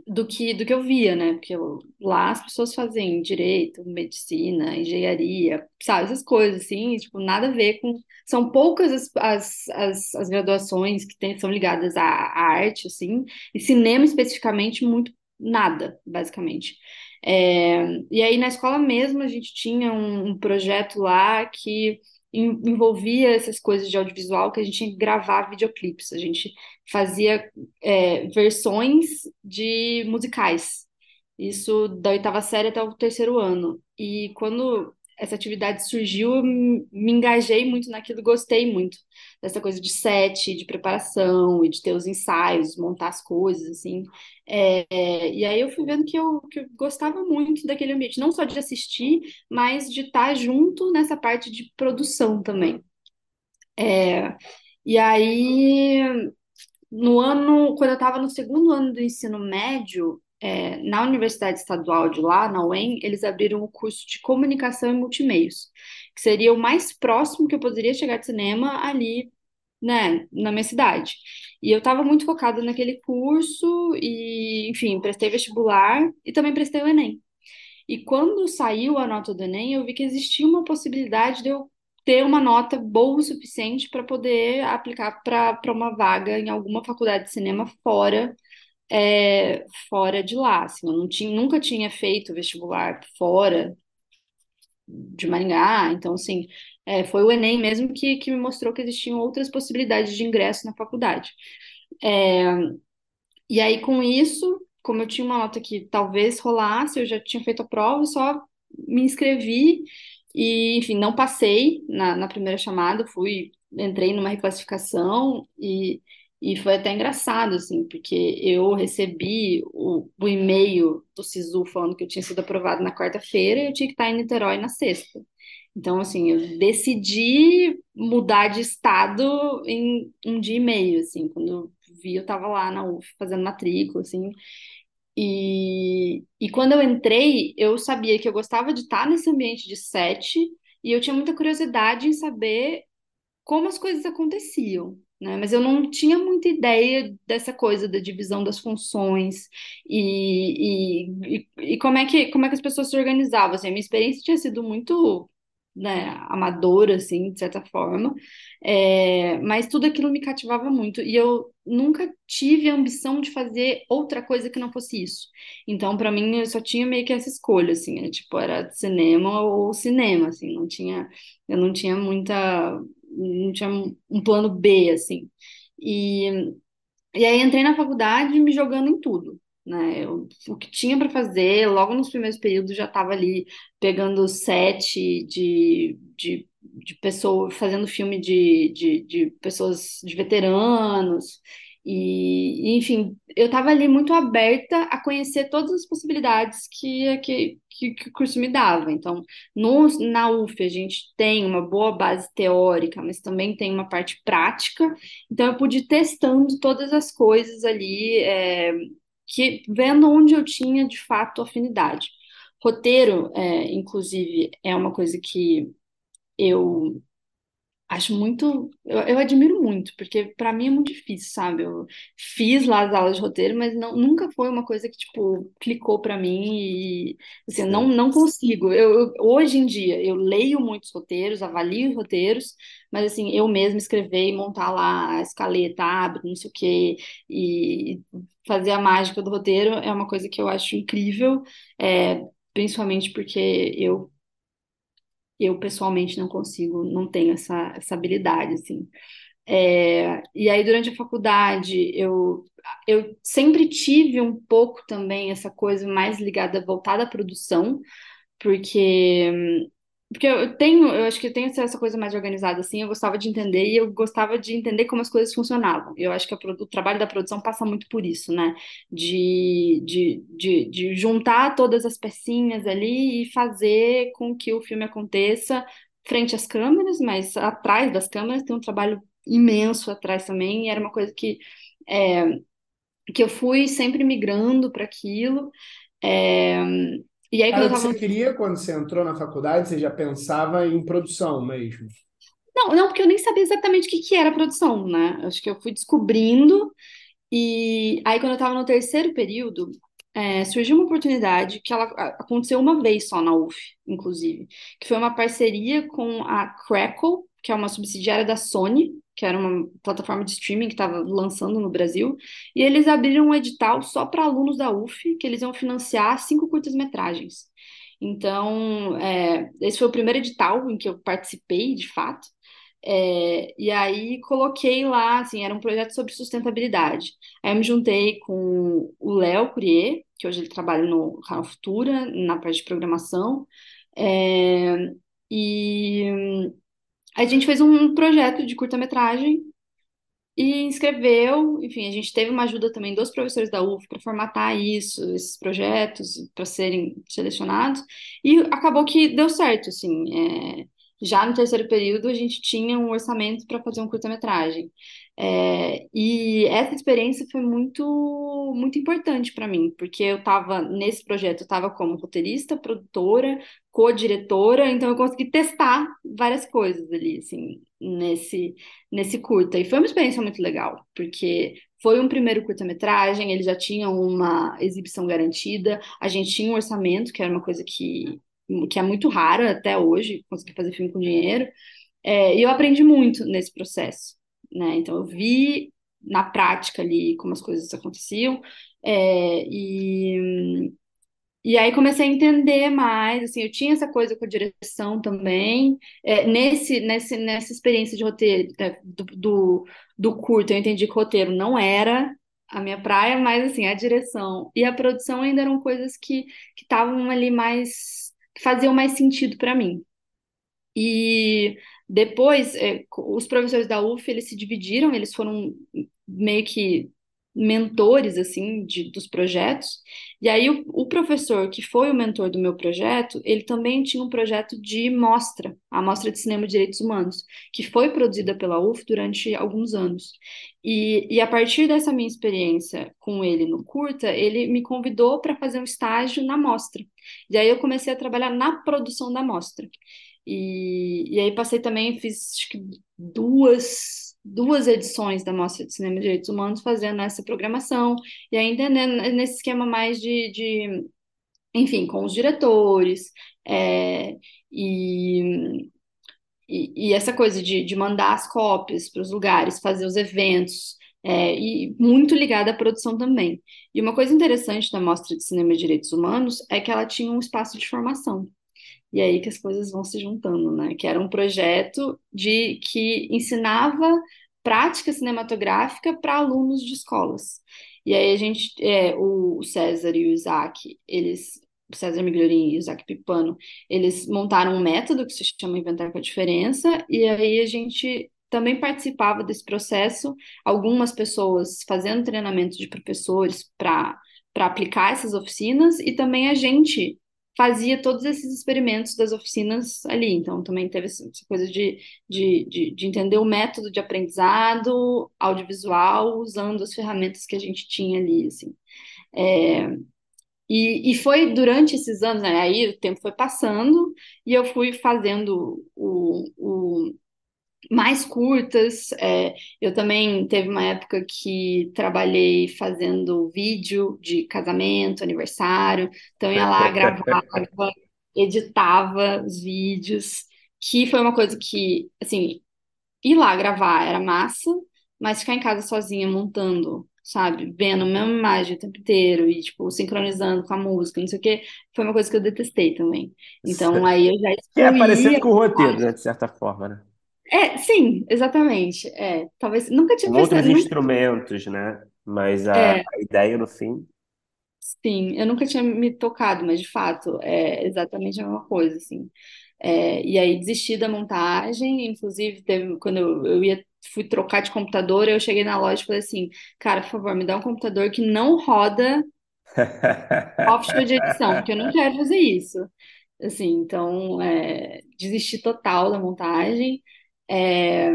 C: do que do que eu via, né? Porque eu- lá as pessoas fazem direito, medicina, engenharia, sabe, essas coisas assim, tipo, nada a ver com. São poucas as, as, as, as graduações que tem, são ligadas à, à arte, assim, e cinema especificamente, muito nada, basicamente. É, e aí na escola mesmo a gente tinha um, um projeto lá que envolvia essas coisas de audiovisual que a gente gravar videoclipes. A gente fazia é, versões de musicais. Isso da oitava série até o terceiro ano. E quando essa atividade surgiu, me engajei muito naquilo, gostei muito dessa coisa de set, de preparação e de ter os ensaios, montar as coisas, assim. É, e aí eu fui vendo que eu, que eu gostava muito daquele ambiente, não só de assistir, mas de estar junto nessa parte de produção também. É, e aí no ano, quando eu estava no segundo ano do ensino médio, é, na Universidade Estadual de lá, na UEM, eles abriram o curso de comunicação e multimeios, que seria o mais próximo que eu poderia chegar de cinema ali, né, na minha cidade. E eu estava muito focada naquele curso e, enfim, prestei vestibular e também prestei o Enem. E quando saiu a nota do Enem, eu vi que existia uma possibilidade de eu ter uma nota boa o suficiente para poder aplicar para uma vaga em alguma faculdade de cinema fora é, fora de lá. Assim, eu não tinha, nunca tinha feito vestibular fora de Maringá, então assim, é, foi o Enem mesmo que, que me mostrou que existiam outras possibilidades de ingresso na faculdade. É, e aí, com isso, como eu tinha uma nota que talvez rolasse, eu já tinha feito a prova, só me inscrevi e, enfim, não passei na, na primeira chamada, fui, entrei numa reclassificação e, e foi até engraçado, assim, porque eu recebi o, o e-mail do SISU falando que eu tinha sido aprovado na quarta-feira e eu tinha que estar em Niterói na sexta. Então, assim, eu decidi mudar de estado em um dia e meio, assim, quando eu vi, eu tava lá na UF fazendo matrícula, assim, e, e quando eu entrei, eu sabia que eu gostava de estar nesse ambiente de set, e eu tinha muita curiosidade em saber como as coisas aconteciam, né? Mas eu não tinha muita ideia dessa coisa da divisão das funções e, e, e, como é que, como é que as pessoas se organizavam, assim, a minha experiência tinha sido muito né, amadora, assim, de certa forma, é, mas tudo aquilo me cativava muito, e eu nunca tive a ambição de fazer outra coisa que não fosse isso. Então, para mim, eu só tinha meio que essa escolha, assim, era, tipo, era cinema ou cinema, assim, não tinha, eu não tinha muita, não tinha um plano B, assim. E, e aí entrei na faculdade me jogando em tudo. né? Eu, o que tinha para fazer, logo nos primeiros períodos já estava ali pegando set de, de, de pessoas, fazendo filme de, de, de pessoas, de veteranos. E, enfim, eu estava ali muito aberta a conhecer todas as possibilidades que, que, que, que, o curso me dava. Então, no, na UF, a gente tem uma boa base teórica, mas também tem uma parte prática. Então, eu pude ir testando todas as coisas ali, é, que, vendo onde eu tinha de fato afinidade. Roteiro, é, inclusive, é uma coisa que eu Acho muito, eu, eu admiro muito, porque para mim é muito difícil, sabe? Eu fiz lá as aulas de roteiro, mas não, nunca foi uma coisa que, tipo, clicou para mim e, assim, eu não, não consigo. Eu, eu- hoje em dia, eu leio muitos roteiros, avalio os roteiros, mas, assim, eu mesma escrever e montar lá a escaleta, abre, não sei o quê, e fazer a mágica do roteiro é uma coisa que eu acho incrível, é, principalmente porque eu eu pessoalmente não consigo, não tenho essa, essa habilidade, assim. É, e aí, durante a faculdade, eu, eu sempre tive um pouco também essa coisa mais ligada, voltada à produção, porque porque eu tenho, eu acho que eu tenho essa coisa mais organizada assim, eu gostava de entender e eu gostava de entender como as coisas funcionavam. Eu acho que a, o trabalho da produção passa muito por isso, né? De, de, de, de juntar todas as pecinhas ali e fazer com que o filme aconteça frente às câmeras, mas atrás das câmeras tem um trabalho imenso atrás também, e era uma coisa que, é, que eu fui sempre migrando para aquilo. É, e aí,
A: Era o que
C: tava
A: você queria quando você entrou na faculdade? Você já pensava em produção mesmo?
C: Não, não, porque eu nem sabia exatamente o que que era produção, né? Acho que eu fui descobrindo, e aí quando eu estava no terceiro período, é, surgiu uma oportunidade que ela aconteceu uma vez só na UF, inclusive, que foi uma parceria com a Crackle, que é uma subsidiária da Sony, que era uma plataforma de streaming que estava lançando no Brasil, e eles abriram um edital só para alunos da UF, que eles iam financiar cinco curtas-metragens. Então, é, esse foi o primeiro edital em que eu participei, de fato. É, e aí coloquei lá, assim, era um projeto sobre sustentabilidade. Aí eu me juntei com o Léo Courier, que hoje ele trabalha no Canal Futura, na parte de programação, é, e a gente fez um projeto de curta-metragem e inscreveu, enfim, a gente teve uma ajuda também dos professores da UF para formatar isso, esses projetos, para serem selecionados, e acabou que deu certo, assim. é, já no terceiro período, a gente tinha um orçamento para fazer um curta-metragem. É, e essa experiência foi muito, muito importante para mim, porque eu estava nesse projeto, eu estava como roteirista, produtora, co-diretora, então eu consegui testar várias coisas ali, assim, nesse nesse curta. E foi uma experiência muito legal, porque foi um primeiro curta-metragem, eles já tinham uma exibição garantida, a gente tinha um orçamento, que era uma coisa que, que é muito rara até hoje, conseguir fazer filme com dinheiro. É, e eu aprendi muito nesse processo, né? Então eu vi na prática ali como as coisas aconteciam, é, e e aí comecei a entender mais, assim, eu tinha essa coisa com a direção também. É, nesse, nesse, nessa experiência de roteiro, é, do, do, do curto, eu entendi que roteiro não era a minha praia, mas assim, a direção e a produção ainda eram coisas que estavam ali mais, que faziam mais sentido para mim. E depois, é, os professores da UF, eles se dividiram, eles foram meio que mentores, assim, de, dos projetos. E aí, o, o professor que foi o mentor do meu projeto, ele também tinha um projeto de mostra, a Mostra de Cinema e Direitos Humanos, que foi produzida pela UF durante alguns anos. E, e a partir dessa minha experiência com ele no curta, ele me convidou para fazer um estágio na mostra. E aí eu comecei a trabalhar na produção da mostra. E, e aí passei também, fiz duas, duas edições da Mostra de Cinema e Direitos Humanos fazendo essa programação, e ainda né, nesse esquema mais de, de, enfim, com os diretores, é, e, e, e essa coisa de, de mandar as cópias para os lugares, fazer os eventos, é, e muito ligada à produção também. E uma coisa interessante da Mostra de Cinema e Direitos Humanos é que ela tinha um espaço de formação. E aí que as coisas vão se juntando, né? Que era um projeto de que ensinava prática cinematográfica para alunos de escolas. E aí a gente, é, o César e o Isaac, eles, o César Migliorin e o Isaac Pipano, eles montaram um método que se chama Inventar com a Diferença, e aí a gente também participava desse processo, algumas pessoas fazendo treinamento de professores para para aplicar essas oficinas e também a gente fazia todos esses experimentos das oficinas ali. Então, também teve essa coisa de, de, de, de, entender o método de aprendizado audiovisual usando as ferramentas que a gente tinha ali, assim. É, e, e foi durante esses anos, né, aí o tempo foi passando e eu fui fazendo o, o mais curtas. É, eu também teve uma época que trabalhei fazendo vídeo de casamento, aniversário, então ia lá, gravava, *laughs* editava os vídeos, que foi uma coisa que, assim, ir lá gravar era massa, mas ficar em casa sozinha montando, sabe, vendo a mesma imagem o tempo inteiro e, tipo, sincronizando com a música, não sei o quê, foi uma coisa que eu detestei também. Então, aí eu já
B: excluía... É parecido com o roteiro, né, de certa forma, né?
C: É, sim, exatamente. É, talvez nunca tinha
B: outros
C: pensado, nunca,
B: instrumentos, né? Mas a,
C: é,
B: a ideia no fim.
C: sim, eu nunca tinha me tocado, mas de fato é exatamente a mesma coisa, assim. É, e aí desisti da montagem, inclusive teve, quando eu, eu ia fui trocar de computador, eu cheguei na loja e falei assim, cara, por favor, me dá um computador que não roda *laughs* software de edição, porque eu não quero fazer isso. Assim, então, é, desisti total da montagem. É,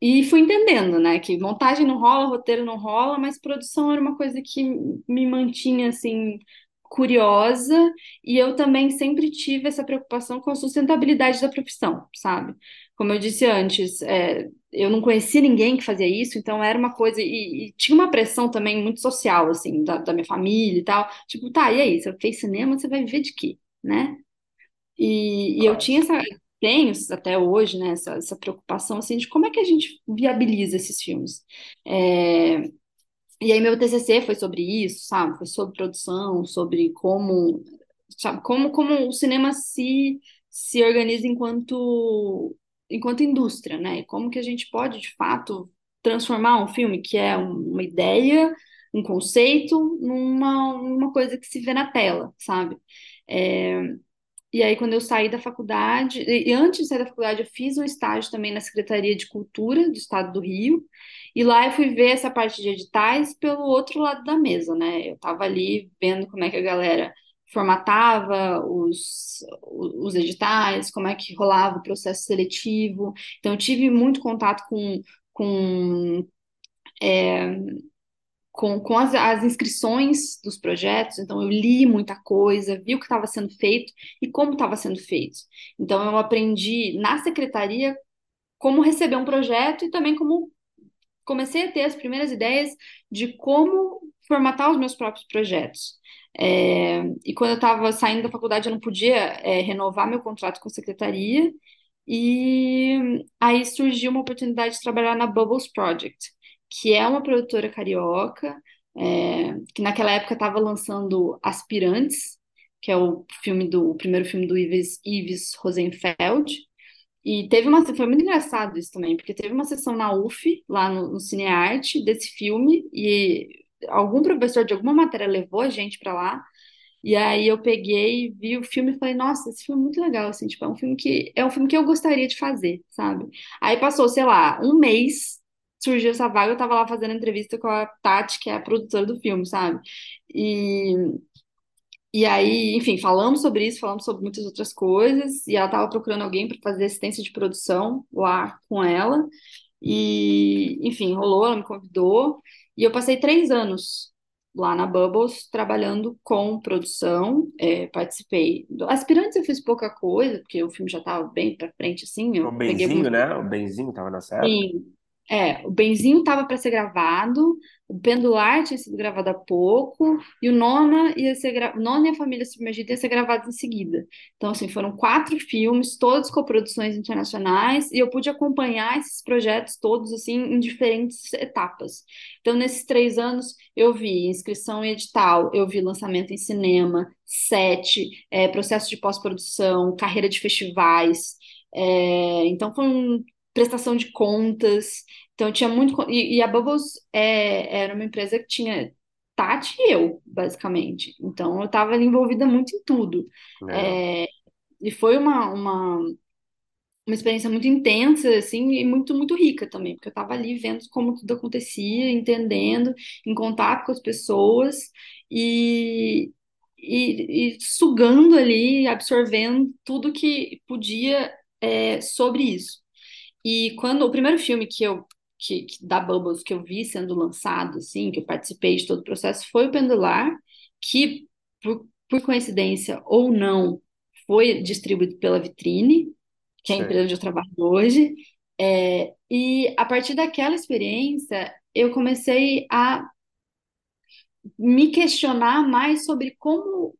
C: e fui entendendo, né, que montagem não rola, roteiro não rola, mas produção era uma coisa que me mantinha, assim, curiosa, e eu também sempre tive essa preocupação com a sustentabilidade da profissão, sabe? Como eu disse antes, é, eu não conhecia ninguém que fazia isso, então era uma coisa, e, e tinha uma pressão também muito social, assim, da, da, minha família e tal, tipo, tá, e aí, você fez cinema, você vai viver de quê, né? E, e eu tinha essa, tenho até hoje, né, essa, essa, preocupação assim de como é que a gente viabiliza esses filmes. É, e aí meu TCC foi sobre isso, sabe? Foi sobre produção, sobre como, sabe, como, como o cinema se se organiza enquanto enquanto indústria, né? E como que a gente pode de fato transformar um filme que é uma ideia, um conceito, numa, numa coisa que se vê na tela, sabe? É, e aí, quando eu saí da faculdade, e antes de sair da faculdade, eu fiz um estágio também na Secretaria de Cultura do Estado do Rio, e lá eu fui ver essa parte de editais pelo outro lado da mesa, né? Eu estava ali vendo como é que a galera formatava os, os editais, como é que rolava o processo seletivo. Então, eu tive muito contato com, com é, com, com as, as, inscrições dos projetos, então eu li muita coisa, vi o que estava sendo feito e como estava sendo feito. Então eu aprendi na secretaria como receber um projeto e também como comecei a ter as primeiras ideias de como formatar os meus próprios projetos. É, e quando eu estava saindo da faculdade, eu não podia é, renovar meu contrato com a secretaria, e aí surgiu uma oportunidade de trabalhar na Bubbles Project, que é uma produtora carioca, é, que naquela época estava lançando Aspirantes, que é o filme do o primeiro filme do Ives, Ives Rosenfeld. E teve uma foi muito engraçado isso também, porque teve uma sessão na UF, lá no, no Cinearte, desse filme, e algum professor de alguma matéria levou a gente para lá. E aí eu peguei, vi o filme e falei, nossa, esse filme é muito legal, assim, tipo, é um filme que é um filme que eu gostaria de fazer, sabe? Aí passou, sei lá, um mês surgiu essa vaga, eu tava lá fazendo entrevista com a Tati, que é a produtora do filme, sabe? E, e aí, enfim, falamos sobre isso, falamos sobre muitas outras coisas, e ela tava procurando alguém para fazer assistência de produção lá com ela. E, enfim, rolou, ela me convidou, e eu passei três anos lá na Bubbles, trabalhando com produção, é, participei. Do Aspirantes eu fiz pouca coisa, porque o filme já estava bem para frente, assim.
B: o Benzinho, né? O Benzinho estava nessa época.
C: Sim, é, o Benzinho estava para ser gravado, o Pendular tinha sido gravado há pouco, e o Nona ia ser gra... Nona e a Família Submergida ia ser gravado em seguida. Então, assim, foram quatro filmes, todos com produções internacionais, e eu pude acompanhar esses projetos todos, assim, em diferentes etapas. Então, nesses três anos, eu vi inscrição em edital, eu vi lançamento em cinema, set, é, processo de pós-produção, carreira de festivais, é, então foi um prestação de contas. Então tinha muito. E, e a Bubbles é, era uma empresa que tinha Tati e eu, basicamente. Então, eu estava envolvida muito em tudo. É. É, e foi uma, uma, uma experiência muito intensa, assim, e muito, muito rica também, porque eu estava ali vendo como tudo acontecia, entendendo, em contato com as pessoas e, e, e sugando ali, absorvendo tudo que podia é, sobre isso. E quando o primeiro filme que eu que, que, da Bubbles que eu vi sendo lançado, assim, que eu participei de todo o processo, foi o Pendular, que por, por coincidência ou não foi distribuído pela Vitrine, que é a empresa onde eu trabalho hoje. É, e a partir daquela experiência, eu comecei a me questionar mais sobre como o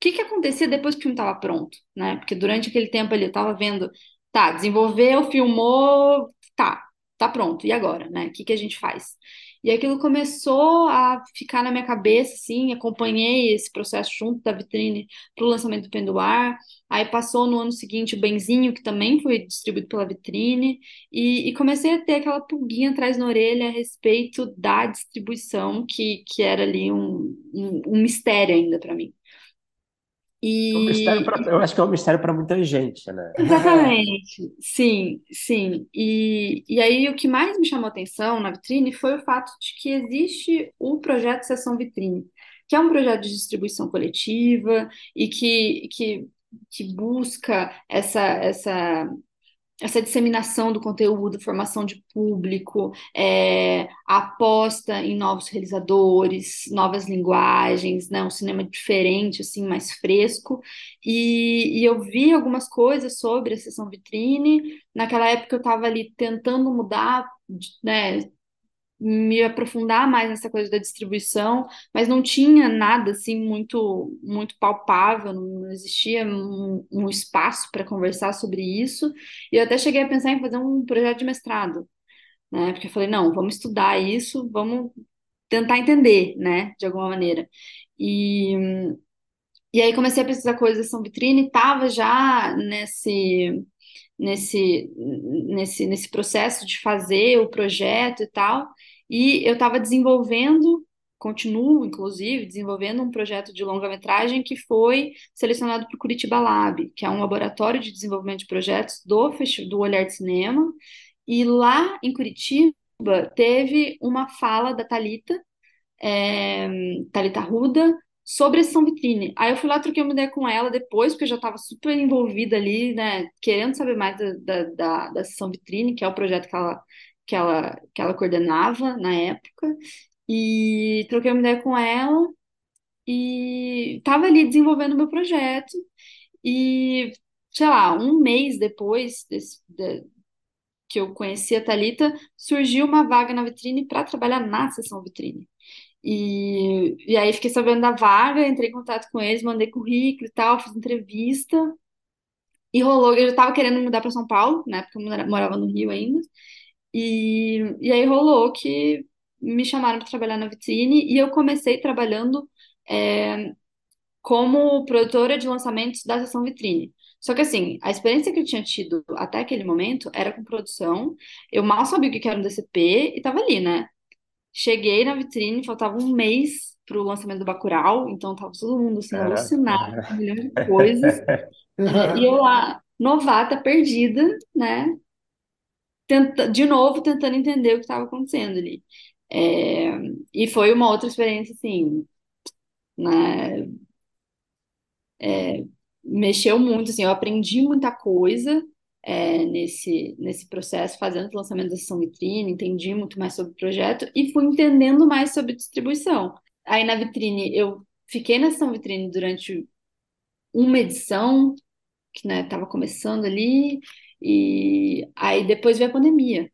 C: que, que acontecia depois que o filme estava pronto, né? Porque durante aquele tempo ali eu estava vendo, tá, desenvolveu, filmou, tá, tá pronto, e agora, né? O que, que a gente faz? E aquilo começou a ficar na minha cabeça, assim, acompanhei esse processo junto da vitrine para o lançamento do Penduar. Aí passou no ano seguinte o Benzinho, que também foi distribuído pela vitrine, e, e comecei a ter aquela pulguinha atrás na orelha a respeito da distribuição, que, que era ali um, um, um mistério ainda para mim.
B: E... pra, eu acho que é um mistério para muita gente, né?
C: Exatamente, sim, sim. E, e aí o que mais me chamou a atenção na vitrine foi o fato de que existe o projeto Sessão Vitrine, que é um projeto de distribuição coletiva e que, que, que busca essa, essa essa disseminação do conteúdo, formação de público, é, aposta em novos realizadores, novas linguagens, né, um cinema diferente, assim, mais fresco. E, e eu vi algumas coisas sobre a sessão vitrine. Naquela época eu estava ali tentando mudar, né, me aprofundar mais nessa coisa da distribuição, mas não tinha nada assim muito muito palpável, não existia um, um espaço para conversar sobre isso. E eu até cheguei a pensar em fazer um projeto de mestrado, né? Porque eu falei, não, vamos estudar isso, vamos tentar entender, né, de alguma maneira. E e aí comecei a pesquisar coisas São Vitrine, estava já nesse nesse, nesse, nesse processo de fazer o projeto e tal, e eu estava desenvolvendo, continuo, inclusive, desenvolvendo um projeto de longa-metragem que foi selecionado para o Curitiba Lab, que é um laboratório de desenvolvimento de projetos do, do Olhar de Cinema, e lá em Curitiba teve uma fala da Talita, é, Talita Ruda, sobre a sessão vitrine. Aí eu fui lá, troquei uma ideia com ela depois, porque eu já estava super envolvida ali, né, querendo saber mais da, da, da, da sessão vitrine, que é o projeto que ela, que ela, que ela coordenava na época, e troquei uma ideia com ela, e estava ali desenvolvendo meu projeto, e, sei lá, um mês depois desse, de, que eu conheci a Thalita, surgiu uma vaga na vitrine para trabalhar na sessão vitrine. E, e aí fiquei sabendo da vaga, entrei em contato com eles, mandei currículo e tal, fiz entrevista. E rolou, eu já estava querendo mudar para São Paulo, né? Porque eu morava no Rio ainda. E, e aí rolou que me chamaram para trabalhar na vitrine e eu comecei trabalhando é, como produtora de lançamentos da seção vitrine. Só que assim, a experiência que eu tinha tido até aquele momento era com produção. Eu mal sabia o que era um DCP e tava ali, né? Cheguei na vitrine, faltava um mês para o lançamento do Bacurau, então tava todo mundo assim, alucinado, um milhão de *laughs* coisas. e eu lá, *laughs* novata, perdida, né? Tenta, de novo, tentando entender o que estava acontecendo ali. É, e foi uma outra experiência, assim, né? É, mexeu muito, assim, eu aprendi muita coisa, é, nesse, nesse processo, fazendo o lançamento da sessão vitrine, entendi muito mais sobre o projeto e fui entendendo mais sobre distribuição. Aí na vitrine, eu fiquei na sessão vitrine durante uma edição, que estava né, começando ali, e aí depois veio a pandemia.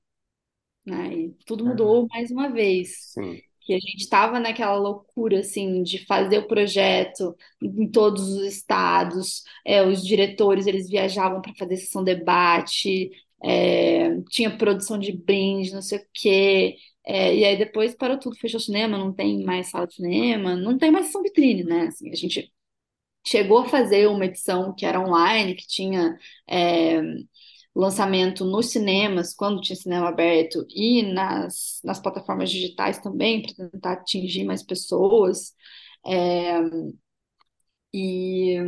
C: Né, e tudo mudou mais uma vez.
B: Sim
C: que a gente estava naquela loucura assim de fazer o projeto em todos os estados, é, os diretores eles viajavam para fazer sessão debate, é, tinha produção de brinde, não sei o quê. É, e aí depois parou tudo, fechou o cinema, não tem mais sala de cinema, não tem mais sessão vitrine, né? Assim, a gente chegou a fazer uma edição que era online, que tinha é, lançamento nos cinemas, quando tinha cinema aberto, e nas, nas plataformas digitais também, para tentar atingir mais pessoas. É, e,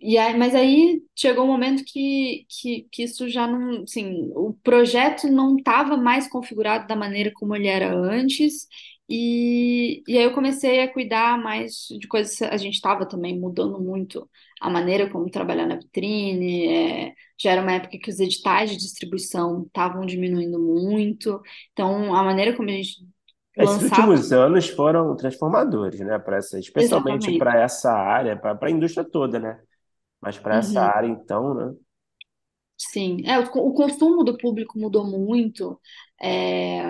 C: e aí, mas aí chegou um momento que, que, que isso já não, assim, o projeto não estava mais configurado da maneira como ele era antes, e, e aí eu comecei a cuidar mais de coisas, a gente estava também mudando muito a maneira como trabalhar na vitrine, é, já era uma época que os editais de distribuição estavam diminuindo muito, então a maneira como a gente
B: esses últimos anos foram transformadores, né? Para essa, especialmente para essa área, para a indústria toda, né? Mas para essa
C: Uhum.
B: área, então, né?
C: Sim, é, o, o consumo do público mudou muito, é,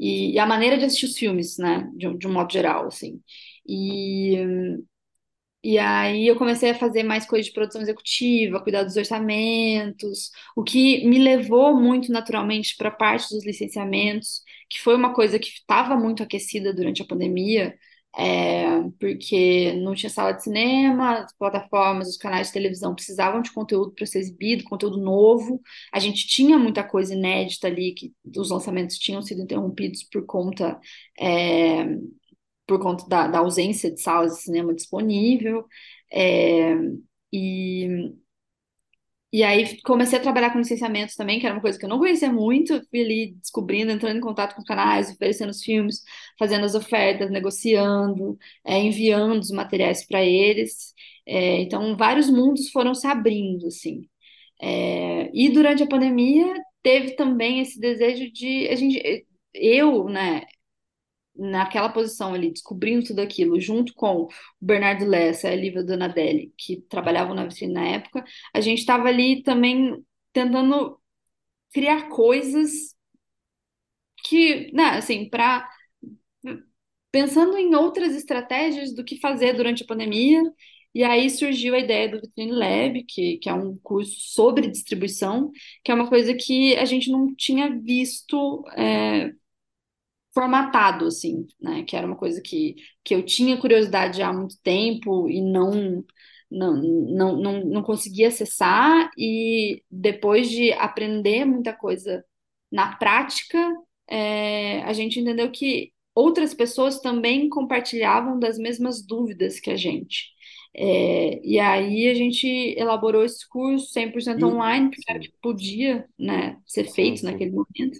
C: e, e a maneira de assistir os filmes, né, de, de um modo geral, assim. E, e aí eu comecei a fazer mais coisas de produção executiva, cuidar dos orçamentos, o que me levou muito naturalmente para a parte dos licenciamentos, que foi uma coisa que estava muito aquecida durante a pandemia, é, porque não tinha sala de cinema, as plataformas, os canais de televisão precisavam de conteúdo para ser exibido, conteúdo novo. A gente tinha muita coisa inédita ali, que os lançamentos tinham sido interrompidos por conta. é, por conta da, da ausência de salas de cinema disponível. É, e, e aí comecei a trabalhar com licenciamentos também, que era uma coisa que eu não conhecia muito, fui ali descobrindo, entrando em contato com canais, oferecendo os filmes, fazendo as ofertas, negociando, é, enviando os materiais para eles. É, então, vários mundos foram se abrindo, assim. É, e durante a pandemia teve também esse desejo de a gente, eu, né, naquela posição ali, descobrindo tudo aquilo, junto com o Bernardo Lessa e a Lívia Donadelli, que trabalhavam na vitrine na época, a gente estava ali também tentando criar coisas que, né, assim, para pensando em outras estratégias do que fazer durante a pandemia. E aí surgiu a ideia do Vitrine Lab, que, que é um curso sobre distribuição, que é uma coisa que a gente não tinha visto é, formatado, assim, né? Que era uma coisa que, que eu tinha curiosidade há muito tempo e não, não, não, não, não conseguia acessar. E depois de aprender muita coisa na prática, é, a gente entendeu que outras pessoas também compartilhavam das mesmas dúvidas que a gente. É, e aí a gente elaborou esse curso 100%
B: E,
C: online, porque era o que podia, né, ser feito naquele momento.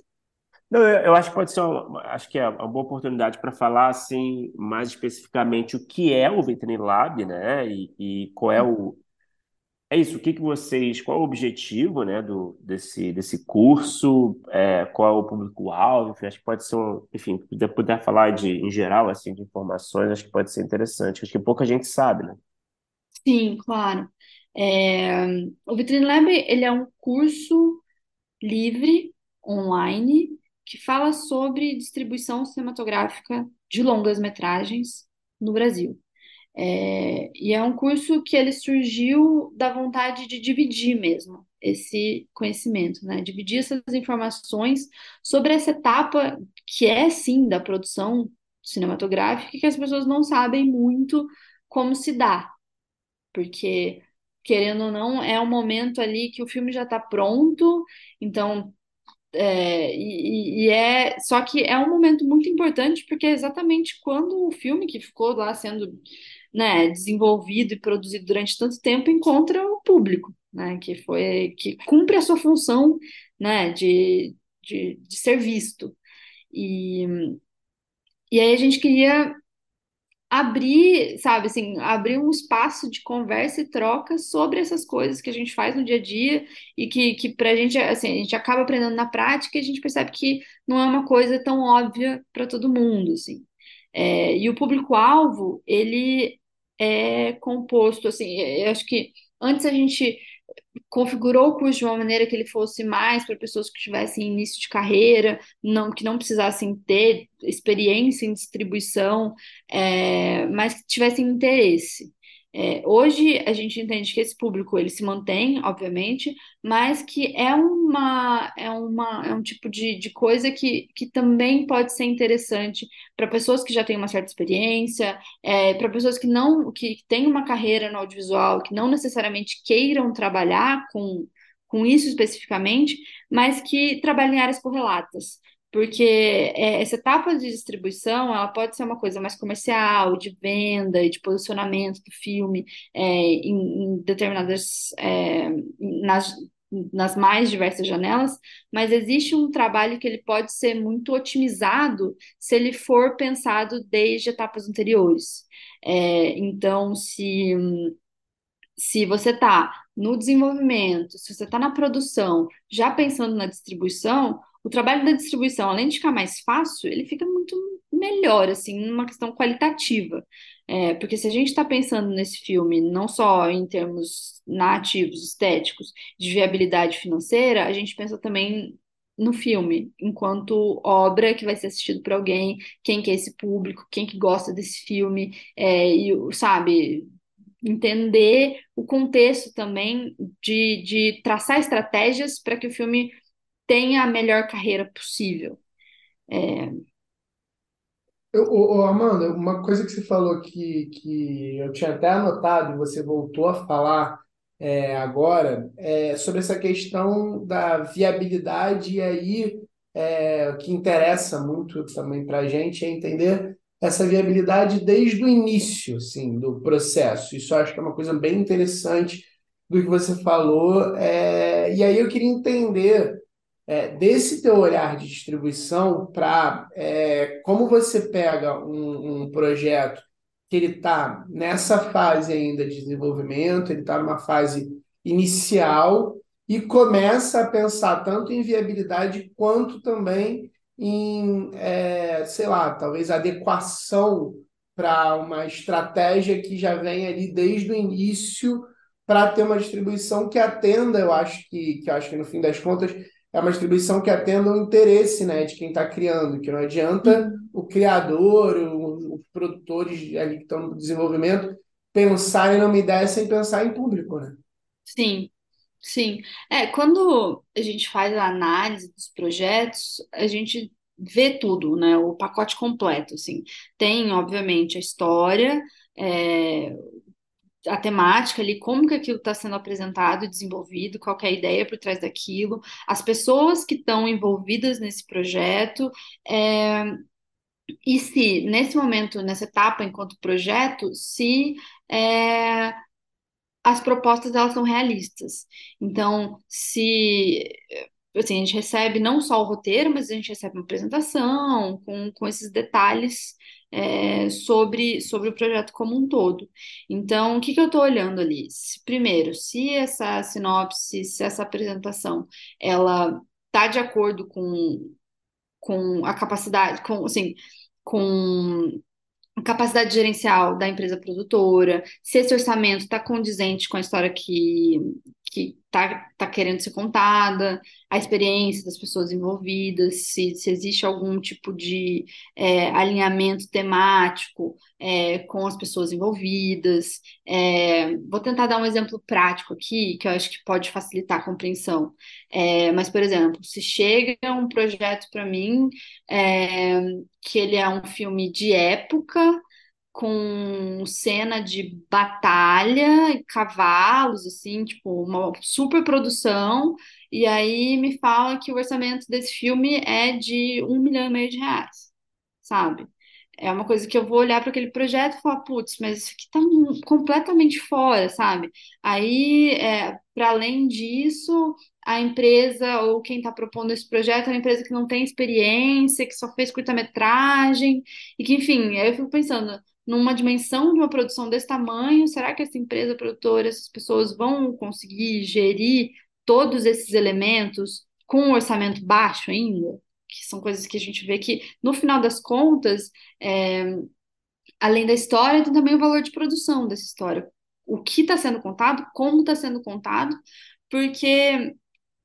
B: Não, eu, eu acho que pode ser uma, acho que é uma boa oportunidade para falar assim mais especificamente o que é o Vitrine Lab, né? E, e qual é o é isso, o que que vocês, qual é o objetivo, né, do desse desse curso, é, qual é o público-alvo, acho que pode ser um, enfim, puder, puder falar de em geral assim de informações, acho que pode ser interessante, acho que pouca gente sabe, né?
C: Sim, claro. É, o Vitrine Lab, ele é um curso livre, online, que fala sobre distribuição cinematográfica de longas-metragens no Brasil. É, e é um curso que ele surgiu da vontade de dividir mesmo esse conhecimento, né? Dividir essas informações sobre essa etapa que é, sim, da produção cinematográfica, que as pessoas não sabem muito como se dá porque, querendo ou não, é um momento ali que o filme já está pronto, então, é, e, e é, só que é um momento muito importante, porque é exatamente quando o filme que ficou lá sendo, né, desenvolvido e produzido durante tanto tempo encontra o público, né, que foi, que cumpre a sua função, né, de, de, de ser visto. E, e aí a gente queria abrir, sabe, assim, abrir um espaço de conversa e troca sobre essas coisas que a gente faz no dia a dia e que, que pra gente, assim, a gente acaba aprendendo na prática e a gente percebe que não é uma coisa tão óbvia para todo mundo, assim. É, e o público-alvo, ele é composto, assim, eu acho que antes a gente configurou o curso de uma maneira que ele fosse mais para pessoas que tivessem início de carreira, não, que não precisassem ter experiência em distribuição, é, mas que tivessem interesse. É, hoje a gente entende que esse público ele se mantém, obviamente, mas que é uma é uma é um tipo de, de coisa que, que também pode ser interessante para pessoas que já têm uma certa experiência, é, para pessoas que não que têm uma carreira no audiovisual, que não necessariamente queiram trabalhar com com isso especificamente, mas que trabalhem em áreas correlatas porque é, essa etapa de distribuição ela pode ser uma coisa mais comercial, de venda e de posicionamento do filme é, em, em, determinadas é, nas, nas mais diversas janelas, mas existe um trabalho que ele pode ser muito otimizado se ele for pensado desde etapas anteriores. É, então, se se você está no desenvolvimento, se você está na produção, já pensando na distribuição, o trabalho da distribuição, além de ficar mais fácil, ele fica muito melhor, assim, numa questão qualitativa. É, porque se a gente está pensando nesse filme não só em termos nativos, estéticos, de viabilidade financeira, a gente pensa também no filme, enquanto obra que vai ser assistido por alguém, quem que é esse público, quem que gosta desse filme, é, e, sabe, entender o contexto também de, de traçar estratégias para que o filme tenha a melhor carreira possível. É...
A: Eu, ô, Amanda, uma coisa que você falou que, que eu tinha até anotado e você voltou a falar é, agora é sobre essa questão da viabilidade e aí é, o que interessa muito também para a gente é entender essa viabilidade desde o início assim, do processo. Isso acho que é uma coisa bem interessante do que você falou. É, e aí eu queria entender é, desse teu olhar de distribuição para é, como você pega um, um projeto que ele está nessa fase ainda de desenvolvimento, ele está numa fase inicial e começa a pensar tanto em viabilidade quanto também em, é, sei lá, talvez adequação para uma estratégia que já vem ali desde o início para ter uma distribuição que atenda, eu acho que, que eu acho que no fim das contas é uma distribuição que atenda o interesse né, de quem está criando, que não adianta uhum. o criador, os produtores ali que estão no desenvolvimento pensarem numa ideia sem pensar em público, né?
C: Sim, sim. É, quando a gente faz a análise dos projetos, a gente vê tudo, né? O pacote completo, assim. Tem, obviamente, a história, é, a temática ali, como que aquilo está sendo apresentado e desenvolvido, qual é a ideia por trás daquilo, as pessoas que estão envolvidas nesse projeto, é, e se, nesse momento, nessa etapa, enquanto projeto, se é, as propostas elas são realistas. Então, se assim, a gente recebe não só o roteiro, mas a gente recebe uma apresentação com, com esses detalhes é, sobre, sobre o projeto como um todo. Então, o que, que eu estou olhando ali? Primeiro, se essa sinopse, se essa apresentação, ela está de acordo com, com a capacidade, com, assim, com capacidade gerencial da empresa produtora, se esse orçamento está condizente com a história que que está tá querendo ser contada, a experiência das pessoas envolvidas, se, se existe algum tipo de é, alinhamento temático é, com as pessoas envolvidas. É, vou tentar dar um exemplo prático aqui, que eu acho que pode facilitar a compreensão. É, mas, por exemplo, se chega um projeto para mim é, que ele é um filme de época, com cena de batalha e cavalos, assim, tipo, uma super produção, e aí me fala que o orçamento desse filme é de um milhão e meio de reais, sabe? É uma coisa que eu vou olhar para aquele projeto e falar, putz, mas isso aqui tá completamente fora, sabe? Aí, é, para além disso, a empresa ou quem está propondo esse projeto é uma empresa que não tem experiência, que só fez curta-metragem, e que, enfim, aí eu fico pensando, numa dimensão de uma produção desse tamanho, será que essa empresa produtora, essas pessoas vão conseguir gerir todos esses elementos com um orçamento baixo ainda? Que são coisas que a gente vê que, no final das contas, é, além da história, tem também o valor de produção dessa história. O que está sendo contado, como está sendo contado, porque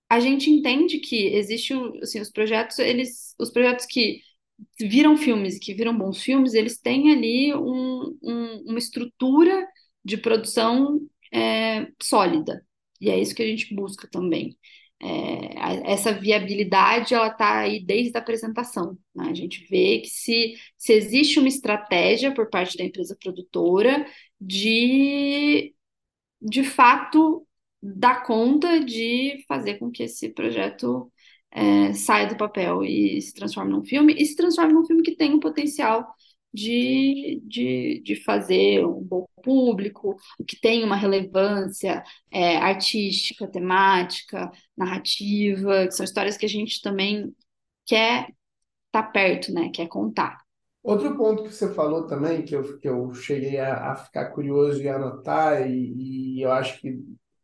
C: a gente entende que existe assim, os projetos, eles, os projetos que viram filmes que viram bons filmes, eles têm ali um, um, uma estrutura de produção é, sólida. E é isso que a gente busca também. É, essa viabilidade ela está aí desde a apresentação. Né? A gente vê que se, se existe uma estratégia por parte da empresa produtora de, de fato, dar conta de fazer com que esse projeto é, do papel e se transforme num filme, e se transforme num filme que tem o potencial de, de, de fazer um bom público, que tem uma relevância é, artística, temática, narrativa, que são histórias que a gente também quer estar tá perto, né? Quer contar.
A: Outro ponto que você falou também, que eu, que eu cheguei a, a ficar curioso e anotar, e, e eu acho que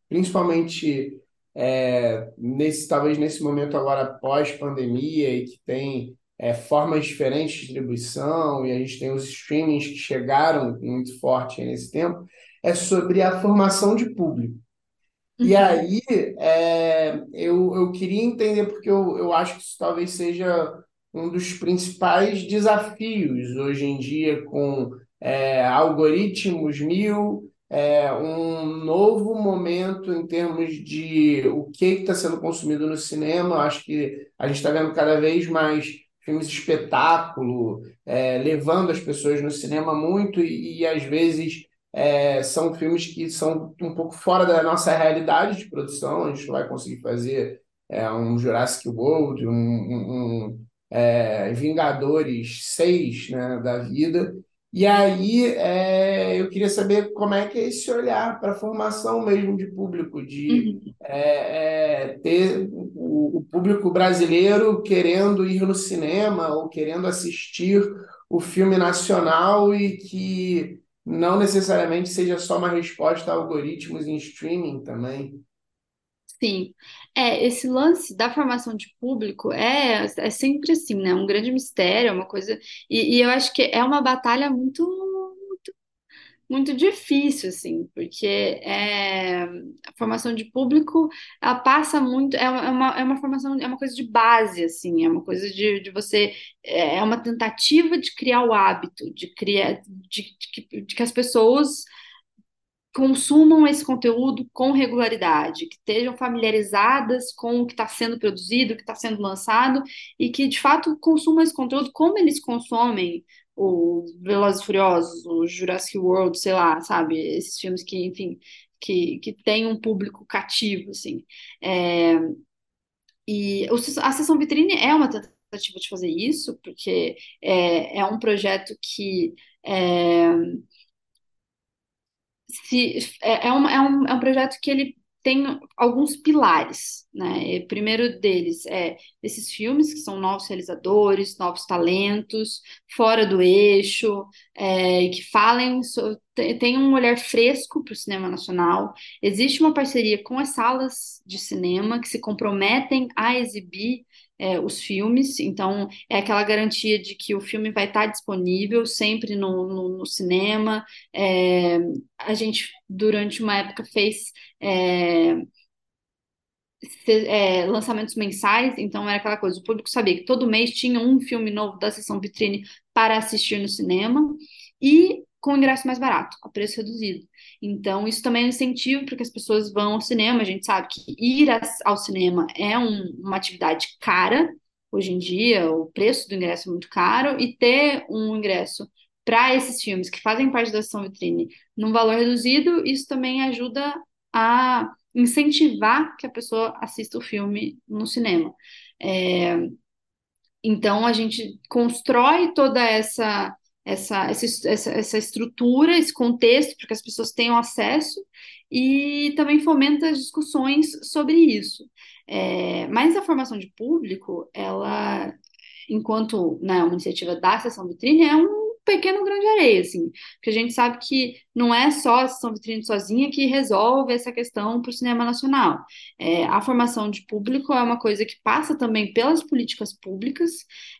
A: principalmente é, nesse talvez nesse momento agora pós-pandemia e que tem é, formas diferentes de distribuição e a gente tem os streamings que chegaram muito forte nesse tempo, é sobre a formação de público. Uhum. E aí é, eu, eu queria entender, porque eu, eu acho que isso talvez seja um dos principais desafios hoje em dia com é, algoritmos mil, é, um novo momento em termos de o que está sendo consumido no cinema. Acho que a gente está vendo cada vez mais filmes de espetáculo, é, levando as pessoas no cinema muito e, e às vezes é, são filmes que são um pouco fora da nossa realidade de produção. A gente vai conseguir fazer é, um Jurassic World, um, um, um é, Vingadores 6 né, da vida. E aí é, eu queria saber como é que é esse olhar para a formação mesmo de público, de uhum. é, é, ter o, o, público brasileiro querendo ir no cinema ou querendo assistir o filme nacional e que não necessariamente seja só uma resposta a algoritmos em streaming também.
C: Sim, é, esse lance da formação de público é, é sempre assim, né? Um grande mistério, é uma coisa. E, e eu acho que é uma batalha muito, muito, muito difícil, assim, porque é, a formação de público ela passa muito. É uma, é uma formação, é uma coisa de base, assim, é uma coisa de, de você. É, é uma tentativa de criar o hábito, de criar. de, de, de que as pessoas consumam esse conteúdo com regularidade, que estejam familiarizadas com o que está sendo produzido, o que está sendo lançado, e que de fato consumam esse conteúdo como eles consomem o Velozes e Furiosos, o Jurassic World, sei lá, sabe? Esses filmes que, enfim, que, que tem um público cativo, assim. É... E a sessão vitrine é uma tentativa de fazer isso, porque é, é um projeto que é, se, é, é, um, é, um, é um projeto que ele tem alguns pilares, né? O primeiro deles é esses filmes que são novos realizadores, novos talentos, fora do eixo, é, que falem, tem um olhar fresco para o cinema nacional. Existe uma parceria com as salas de cinema que se comprometem a exibir é, os filmes, então é aquela garantia de que o filme vai estar disponível sempre no, no, no cinema. É, a gente, durante uma época, fez. É, é, lançamentos mensais, então era aquela coisa, o público sabia que todo mês tinha um filme novo da sessão vitrine para assistir no cinema, e com ingresso mais barato, a preço reduzido. Então, isso também é um incentivo para que as pessoas vão ao cinema. A gente sabe que ir ao cinema é um, uma atividade cara, hoje em dia, o preço do ingresso é muito caro, e ter um ingresso para esses filmes que fazem parte da sessão vitrine num valor reduzido, isso também ajuda a incentivar que a pessoa assista o filme no cinema. É, então, a gente constrói toda essa essa, essa, essa estrutura, esse contexto, para que as pessoas tenham acesso e também fomenta as discussões sobre isso. É, mas a formação de público, ela, enquanto né, uma iniciativa da sessão vitrine, é um pequeno grão de areia, assim, porque a gente sabe que não é só a sessão vitrine sozinha que resolve essa questão para o cinema nacional. É, a formação de público é uma coisa que passa também pelas políticas públicas,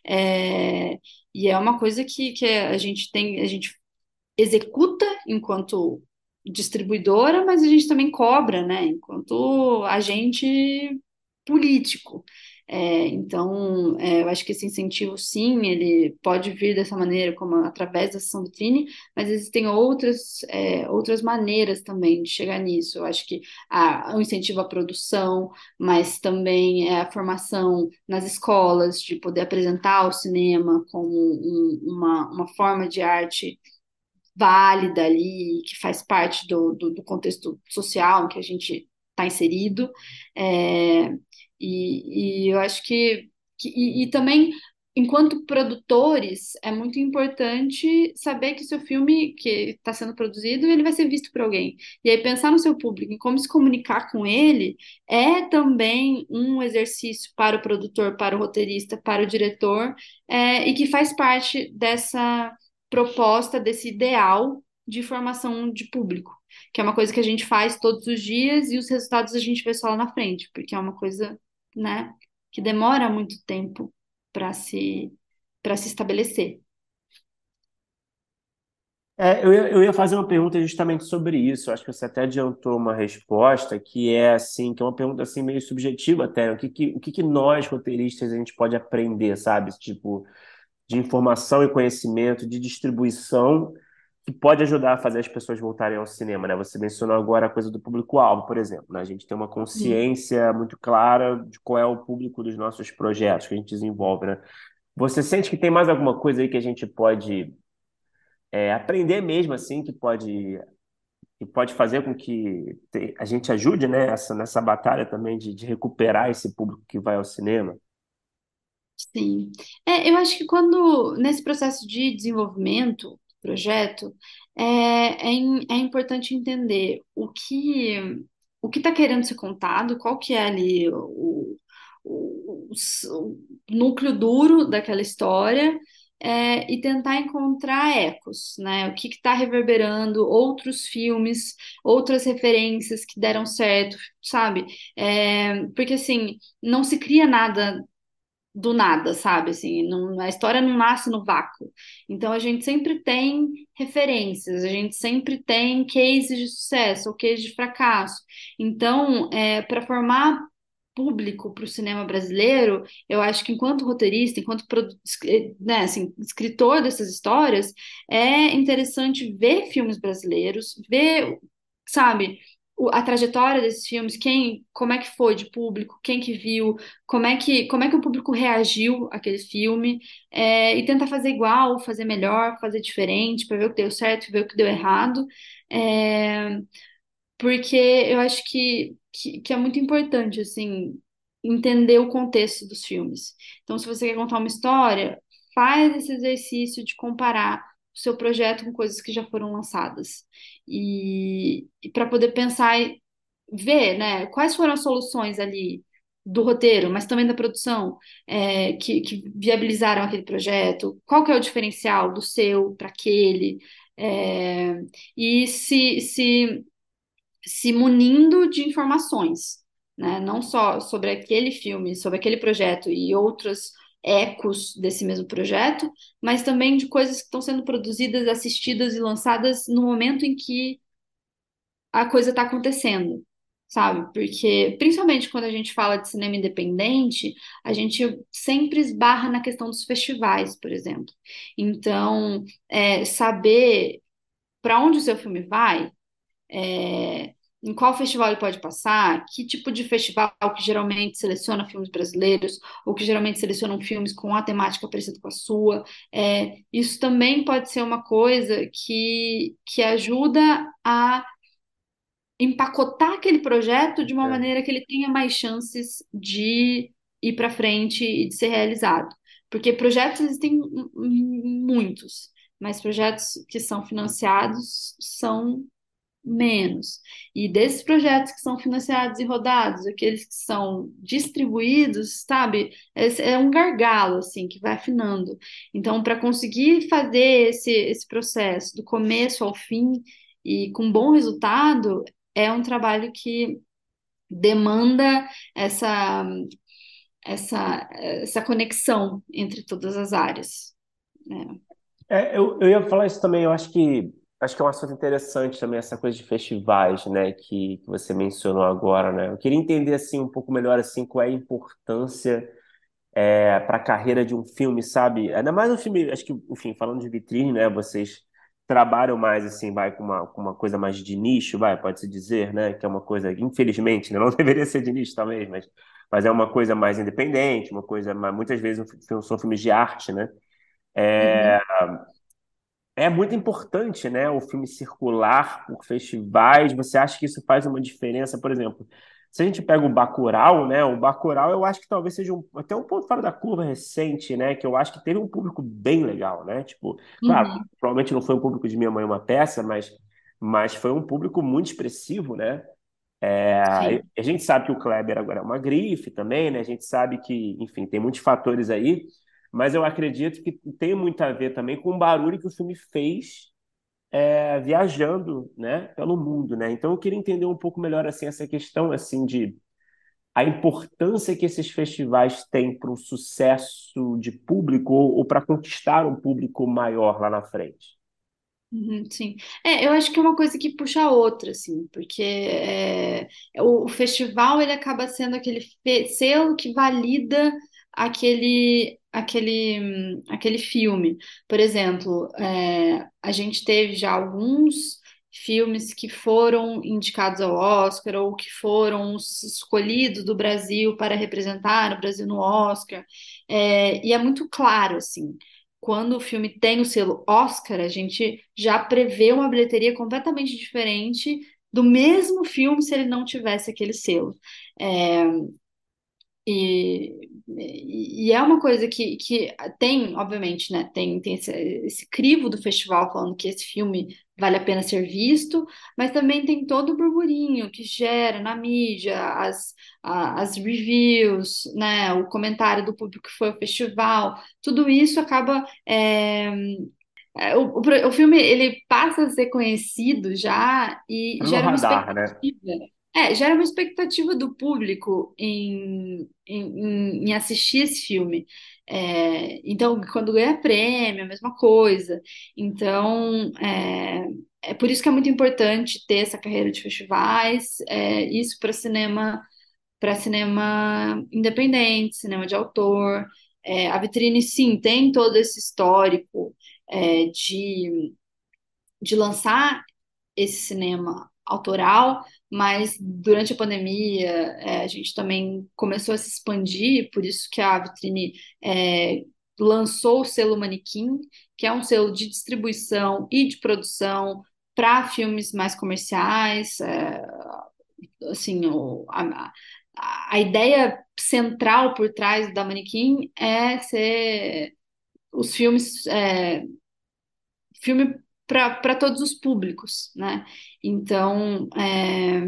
C: é, e é uma coisa que, que a gente tem, a gente executa enquanto distribuidora, mas a gente também cobra, né, enquanto agente político. É, então, é, eu acho que esse incentivo, sim, ele pode vir dessa maneira, como através da sessão vitrine, mas existem outras, é, outras maneiras também de chegar nisso. Eu acho que há o incentivo à produção, mas também é a formação nas escolas, de poder apresentar o cinema como um, uma, uma forma de arte válida ali, que faz parte do, do, do contexto social em que a gente está inserido. É, e, e, eu acho que, que e, e, também enquanto produtores é muito importante saber que seu filme que está sendo produzido ele vai ser visto por alguém. E aí pensar no seu público e como se comunicar com ele é também um exercício para o produtor para o roteirista para o diretor é, e que faz parte dessa proposta desse ideal de formação de público, que é uma coisa que a gente faz todos os dias e os resultados a gente vê só lá na frente, porque é uma coisa, né, que demora muito tempo para se para se estabelecer.
B: É, eu, ia, eu ia fazer uma pergunta justamente sobre isso. Acho que você até adiantou uma resposta que é assim, que é uma pergunta assim meio subjetiva até. O que que, o que, que nós roteiristas a gente pode aprender, sabe? Tipo, de informação e conhecimento, de distribuição, que pode ajudar a fazer as pessoas voltarem ao cinema, né? Você mencionou agora a coisa do público-alvo, por exemplo, né? A gente tem uma consciência Sim. muito clara de qual é o público dos nossos projetos que a gente desenvolve, né? Você sente que tem mais alguma coisa aí que a gente pode é, aprender mesmo, assim, que pode que pode fazer com que a gente ajude, né, essa, nessa batalha também de, de recuperar esse público que vai ao cinema?
C: Sim. É, eu acho que quando, nesse processo de desenvolvimento projeto, é, é, é importante entender o que o que está querendo ser contado, qual que é ali o, o, o núcleo duro daquela história, é, e tentar encontrar ecos, né? O que está reverberando, outros filmes, outras referências que deram certo, sabe? É, porque assim, não se cria nada do nada, sabe? Assim, não, a história não nasce no vácuo. Então a gente sempre tem referências, a gente sempre tem cases de sucesso ou cases de fracasso. Então, é, para formar público para o cinema brasileiro, eu acho que enquanto roteirista, enquanto né, assim, escritor dessas histórias, é interessante ver filmes brasileiros, ver, sabe, a trajetória desses filmes, quem, como é que foi de público, quem que viu, como é que, como é que o público reagiu àquele filme, é, e tentar fazer igual, fazer melhor, fazer diferente, para ver o que deu certo, ver o que deu errado, é, porque eu acho que, que, que é muito importante, assim, entender o contexto dos filmes. Então, se você quer contar uma história, faz esse exercício de comparar o seu projeto com coisas que já foram lançadas. E, e para poder pensar e ver né, quais foram as soluções ali do roteiro, mas também da produção, é, que, que, viabilizaram aquele projeto, qual que é o diferencial do seu para aquele, é, e se, se, se munindo de informações, né, não só sobre aquele filme, sobre aquele projeto e outras ecos desse mesmo projeto, mas também de coisas que estão sendo produzidas, assistidas e lançadas no momento em que a coisa está acontecendo, sabe? Porque, principalmente quando a gente fala de cinema independente, a gente sempre esbarra na questão dos festivais, por exemplo. Então, é, saber para onde o seu filme vai, é, em qual festival ele pode passar, que tipo de festival que geralmente seleciona filmes brasileiros, ou que geralmente selecionam filmes com a temática parecida com a sua. É, isso também pode ser uma coisa que, que ajuda a empacotar aquele projeto de uma é. maneira que ele tenha mais chances de ir para frente e de ser realizado. Porque projetos existem muitos, mas projetos que são financiados são menos. E desses projetos que são financiados e rodados, aqueles que são distribuídos, sabe, é, é um gargalo assim que vai afinando. Então, para conseguir fazer esse, esse processo do começo ao fim e com bom resultado, é um trabalho que demanda essa essa essa conexão entre todas as áreas.
B: Né? É, eu, eu ia falar isso também. Eu acho que Acho que é um assunto interessante também essa coisa de festivais, né, que, que você mencionou agora, né? Eu queria entender assim um pouco melhor assim qual é a importância é, para a carreira de um filme, sabe? Ainda mais um filme, acho que, enfim, falando de vitrine, né? Vocês trabalham mais assim, vai com uma, com uma coisa mais de nicho, vai, pode-se dizer, né? Que é uma coisa, infelizmente, né? *laughs* não deveria ser de nicho talvez, mas, mas é uma coisa mais independente, uma coisa, mais, muitas vezes são filmes de arte, né? É, uhum. É muito importante, né? O filme circular por festivais. Você acha que isso faz uma diferença, por exemplo? Se a gente pega o Bacurau, né? O Bacurau eu acho que talvez seja um, até um ponto fora da curva recente, né? Que eu acho que teve um público bem legal, né? Tipo, claro, uhum. provavelmente não foi um público de Minha Mãe Uma Peça, mas, mas foi um público muito expressivo, né? É, a gente sabe que o Kleber agora é uma grife também, né? A gente sabe que, enfim, tem muitos fatores aí, mas eu acredito que tem muito a ver também com o barulho que o filme fez é, viajando, né, pelo mundo, né? Então eu queria entender um pouco melhor assim essa questão assim de a importância que esses festivais têm para o sucesso de público ou, ou para conquistar um público maior lá na frente.
C: Uhum, sim, é, eu acho que é uma coisa que puxa a outra, assim, porque é, o, o, festival ele acaba sendo aquele selo que valida aquele aquele, aquele filme. Por exemplo, é, a gente teve já alguns filmes que foram indicados ao Oscar ou que foram escolhidos do Brasil para representar o Brasil no Oscar. É, e é muito claro, assim, quando o filme tem o selo Oscar, a gente já prevê uma bilheteria completamente diferente do mesmo filme se ele não tivesse aquele selo. É, e, e é uma coisa que, que tem, obviamente, né? Tem, tem esse, esse crivo do festival falando que esse filme vale a pena ser visto, mas também tem todo o burburinho que gera na mídia, as, as reviews, né? O comentário do público que foi ao festival, tudo isso acaba. É, é o, o, o, filme ele passa a ser conhecido já e
B: no
C: gera
B: radar,
C: uma
B: né?
C: expectativa. Né? É, gera uma expectativa do público em, em, em assistir esse filme. É, então, quando ganha prêmio, a mesma coisa. Então, é, é por isso que é muito importante ter essa carreira de festivais, é, isso para cinema, para cinema independente, cinema de autor. É, a vitrine, sim, tem todo esse histórico é, de, de lançar esse cinema autoral, mas durante a pandemia é, a gente também começou a se expandir, por isso que a Vitrine é, lançou o selo Manequim, que é um selo de distribuição e de produção para filmes mais comerciais. É, assim, o, a, a ideia central por trás da Manequim é ser os filmes é, filme para todos os públicos, né? Então, é,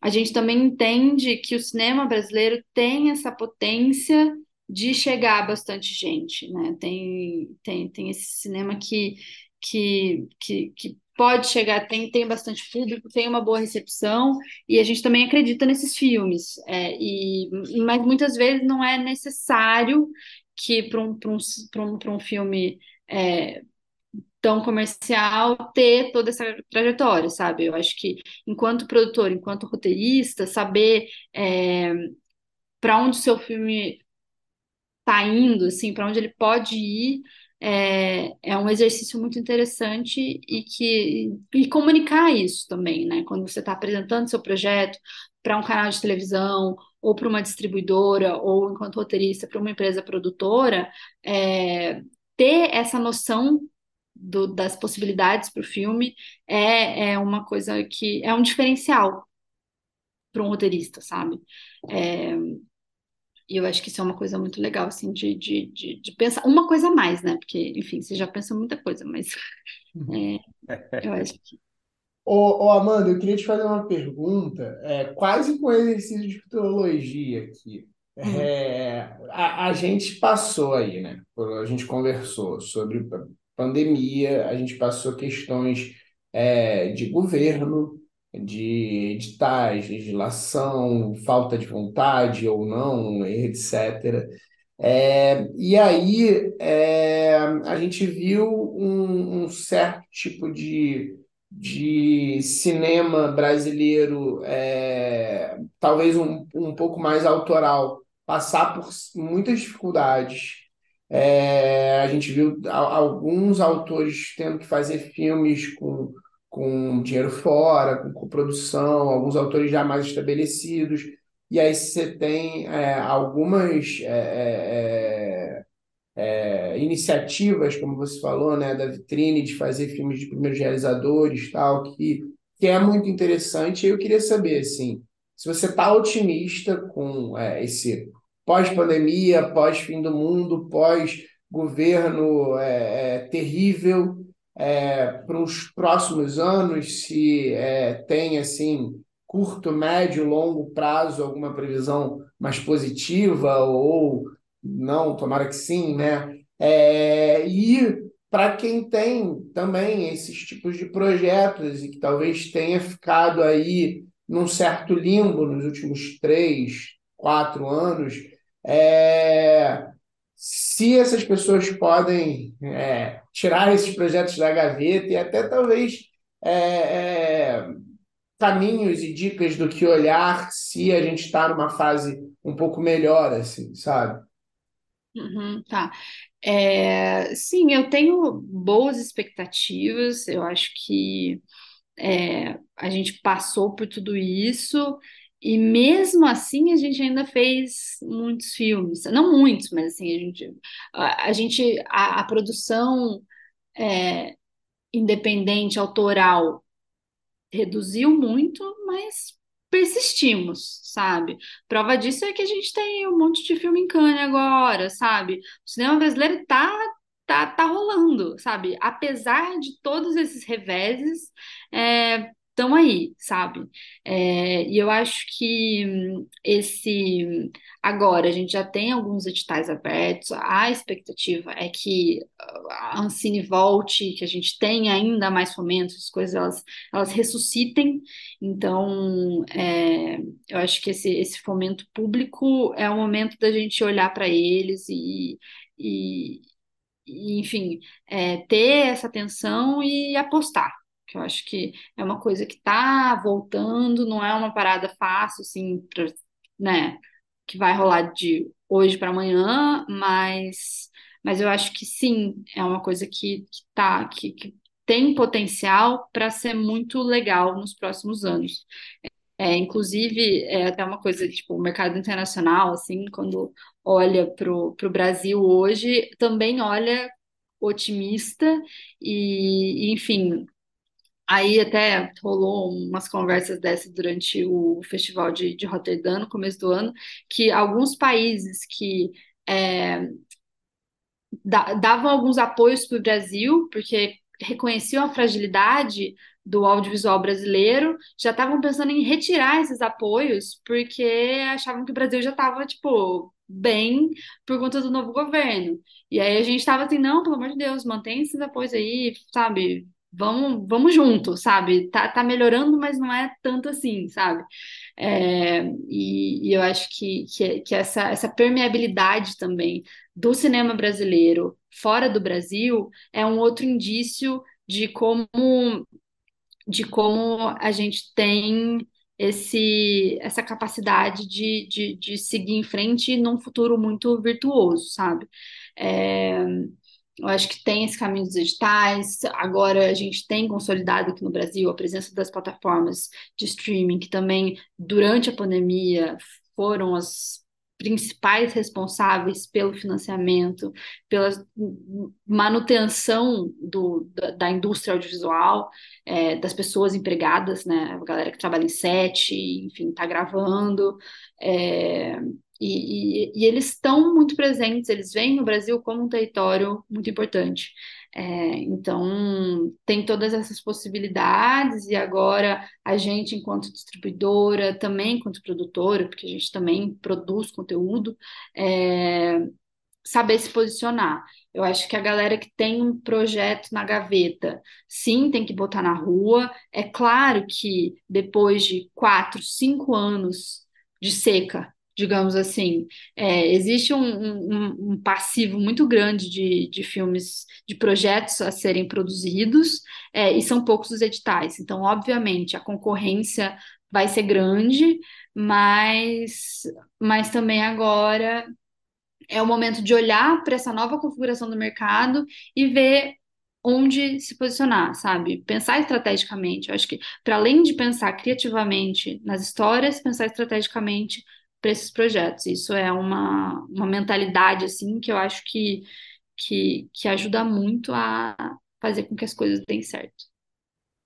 C: a gente também entende que o cinema brasileiro tem essa potência de chegar a bastante gente, né? Tem, tem, tem esse cinema que, que, que, que pode chegar, tem, tem bastante público, tem uma boa recepção, e a gente também acredita nesses filmes. É, e, mas muitas vezes não é necessário que para um, um, um, um filme é, tão comercial ter toda essa trajetória, sabe? Eu acho que enquanto produtor, enquanto roteirista, saber é, para onde o seu filme está indo, assim, para onde ele pode ir, é, é um exercício muito interessante e que e comunicar isso também, né? Quando você está apresentando seu projeto para um canal de televisão ou para uma distribuidora ou enquanto roteirista para uma empresa produtora, é, ter essa noção do, das possibilidades para o filme é, é uma coisa que é um diferencial para um roteirista, sabe? É, e eu acho que isso é uma coisa muito legal, assim, de, de, de, de, pensar. Uma coisa a mais, né? Porque, enfim, você já pensa muita coisa, mas é, *laughs* eu acho que.
A: Ô, ô, Amanda, eu queria te fazer uma pergunta, é, quase com exercício de futurologia aqui. Uhum. É, a, a gente passou aí, né? A gente conversou sobre pandemia, a gente passou questões é, de governo, de editais, legislação, falta de vontade ou não, etc. É, e aí é, a gente viu um, um certo tipo de, de cinema brasileiro, é, talvez um, um pouco mais autoral, passar por muitas dificuldades. É, a gente viu alguns autores tendo que fazer filmes com, com dinheiro fora, com coprodução, alguns autores já mais estabelecidos. E aí você tem é, algumas é, é, é, iniciativas, como você falou, né, da vitrine, de fazer filmes de primeiros realizadores, tal, que, que é muito interessante. Eu queria saber, assim, se você está otimista com é, esse pós-pandemia, pós-fim do mundo, pós-governo é, é, terrível, é, para os próximos anos, se é, tem assim curto, médio, longo prazo alguma previsão mais positiva ou não, tomara que sim, né? É, e para quem tem também esses tipos de projetos e que talvez tenha ficado aí num certo limbo nos últimos três, quatro anos, é, se essas pessoas podem é, tirar esses projetos da gaveta e até talvez é, é caminhos e dicas do que olhar se a gente está numa fase um pouco melhor, assim, sabe?
C: Uhum, tá. É, sim, eu tenho boas expectativas. Eu acho que é, a gente passou por tudo isso e mesmo assim a gente ainda fez muitos filmes. Não muitos, mas assim, a gente, a, a gente, a, a produção é, independente, autoral, reduziu muito, mas persistimos, sabe? Prova disso é que a gente tem um monte de filme em Cannes agora, sabe? O cinema brasileiro tá tá, tá rolando, sabe? Apesar de todos esses reveses, é, estão aí, sabe? É, e eu acho que hum, esse agora a gente já tem alguns editais abertos, a expectativa é que a Ancine volte, que a gente tenha ainda mais fomentos, as coisas elas, elas ressuscitem. Então, é, eu acho que esse, esse fomento público é o momento da gente olhar para eles e, e, e enfim, é, ter essa atenção e apostar que eu acho que é uma coisa que está voltando, não é uma parada fácil, assim, pra, né, que vai rolar de hoje para amanhã, mas, mas eu acho que sim, é uma coisa que, que, tá, que, que tem potencial para ser muito legal nos próximos anos. É, inclusive, é até uma coisa, tipo, o mercado internacional, assim, quando olha para o Brasil hoje, também olha otimista e, enfim, Aí até rolou umas conversas dessas durante o festival de, de no começo do ano, que alguns países que é, davam alguns apoios para o Brasil, porque reconheciam a fragilidade do audiovisual brasileiro, já estavam pensando em retirar esses apoios, porque achavam que o Brasil já estava, tipo, bem por conta do novo governo. E aí a gente estava assim, não, pelo amor de Deus, mantém esses apoios aí, sabe? Vamos, vamos junto, sabe? Tá, tá melhorando, mas não é tanto assim, sabe? É, e, e, eu acho que, que, que, essa, essa permeabilidade também do cinema brasileiro fora do Brasil é um outro indício de como, de como a gente tem esse, essa capacidade de, de, de seguir em frente num futuro muito virtuoso, sabe? É, eu acho que tem esse caminho dos editais. Agora a gente tem consolidado aqui no Brasil a presença das plataformas de streaming, que também, durante a pandemia, foram as principais responsáveis pelo financiamento, pela manutenção do, da, da indústria audiovisual, é, das pessoas empregadas, né? A galera que trabalha em set, enfim, está gravando. É, e, e, e, eles estão muito presentes, eles veem o Brasil como um território muito importante. É, então, tem todas essas possibilidades, e agora a gente, enquanto distribuidora, também enquanto produtora, porque a gente também produz conteúdo, é, saber se posicionar. Eu acho que a galera que tem um projeto na gaveta, sim, tem que botar na rua. É claro que depois de quatro, cinco anos de seca, digamos assim. É, existe um, um, um, passivo muito grande de, de filmes, de projetos a serem produzidos, é, e são poucos os editais. Então, obviamente, a concorrência vai ser grande, mas, mas também agora é o momento de olhar para essa nova configuração do mercado e ver onde se posicionar, sabe? Pensar estrategicamente. Eu acho que, para além de pensar criativamente nas histórias, pensar estrategicamente para esses projetos. Isso é uma, uma mentalidade, assim, que eu acho que, que, que ajuda muito a fazer com que as coisas deem certo.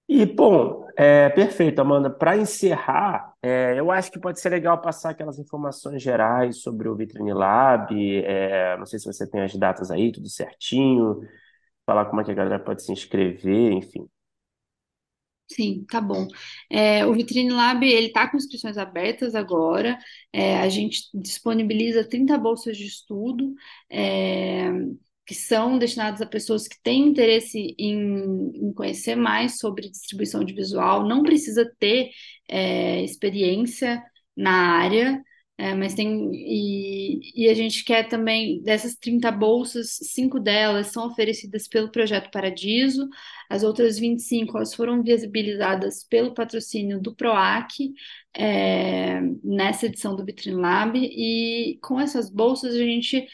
B: E, bom, é, perfeito, Amanda. Para encerrar, é, eu acho que pode ser legal passar aquelas informações gerais sobre o Vitrine Lab. É, não sei se você tem as datas aí, tudo certinho. Falar como é que a galera pode se inscrever, enfim.
C: Sim, tá bom. É, o Vitrine Lab, ele está com inscrições abertas agora. É, a gente disponibiliza 30 bolsas de estudo. É, que são destinados a pessoas que têm interesse em, em conhecer mais sobre distribuição de visual, não precisa ter é, experiência na área, é, mas tem. E, e, a gente quer também, dessas 30 bolsas, cinco delas são oferecidas pelo Projeto Paradiso, as outras 25 elas foram viabilizadas pelo patrocínio do PROAC é, nessa edição do Vitrine Lab, e com essas bolsas a gente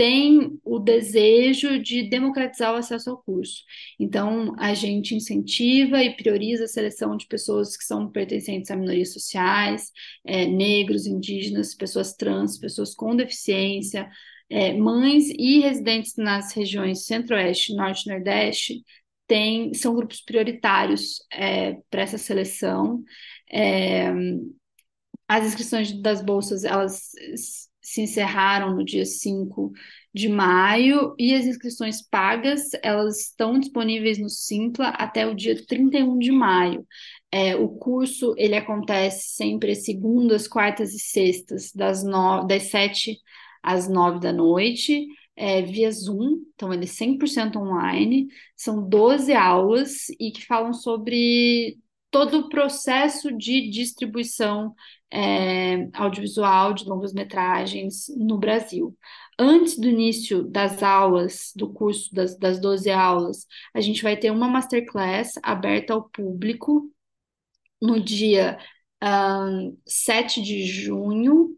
C: tem o desejo de democratizar o acesso ao curso. Então, a gente incentiva e prioriza a seleção de pessoas que são pertencentes a minorias sociais, é, negros, indígenas, pessoas trans, pessoas com deficiência, é, mães e residentes nas regiões Centro-Oeste, Norte e Nordeste, tem, são grupos prioritários é, para essa seleção. É, as inscrições das bolsas, elas se encerraram no dia 5 de maio e as inscrições pagas, elas estão disponíveis no Simpla até o dia 31 de maio. É, o curso, ele acontece sempre segundas, quartas e sextas, das, no... das 7 às 9 da noite, é, via Zoom, então ele é 100% online, são 12 aulas e que falam sobre todo o processo de distribuição é, audiovisual de longas metragens no Brasil. Antes do início das aulas, do curso das, das 12 aulas, a gente vai ter uma masterclass aberta ao público no dia um, 7 de junho,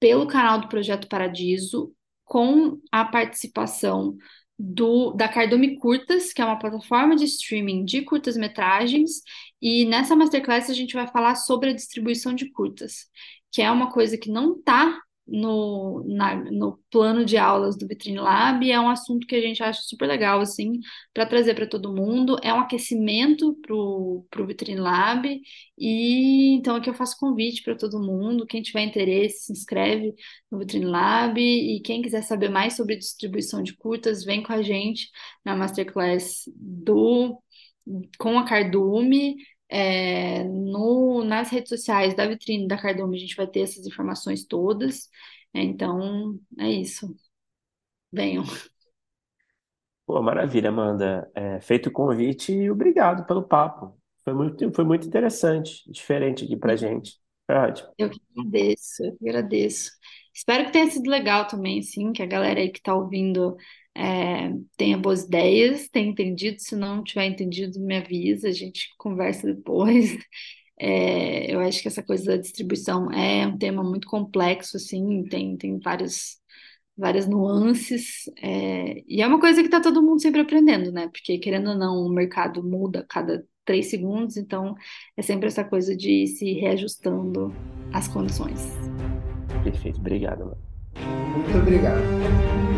C: pelo canal do Projeto Paradiso, com a participação do, da Cardume Curtas, que é uma plataforma de streaming de curtas-metragens, e nessa masterclass a gente vai falar sobre a distribuição de curtas, que é uma coisa que não está no, na, no plano de aulas do Vitrine Lab é um assunto que a gente acha super legal, assim, para trazer para todo mundo. É um aquecimento para o Vitrine Lab e então aqui eu faço convite para todo mundo. Quem tiver interesse, se inscreve no Vitrine Lab e quem quiser saber mais sobre distribuição de curtas, vem com a gente na Masterclass do com a Cardume. É, no, nas redes sociais da vitrine da Cardume a gente vai ter essas informações todas. É, então, é isso. Venham.
B: Pô, maravilha, Amanda. É, feito o convite e obrigado pelo papo. Foi muito, foi muito interessante, diferente aqui pra gente. Foi ótimo.
C: Eu que agradeço, eu que agradeço. Espero que tenha sido legal também, sim, que a galera aí que está ouvindo é, tenha boas ideias, tenha entendido. Se não tiver entendido, me avisa, a gente conversa depois. *laughs* É, eu acho que essa coisa da distribuição é um tema muito complexo, assim, tem, tem várias, várias nuances, é, e é uma coisa que está todo mundo sempre aprendendo, né? Porque, querendo ou não, o mercado muda a cada três segundos, então é sempre essa coisa de ir se reajustando às condições.
B: Perfeito, obrigado.
A: Muito obrigado.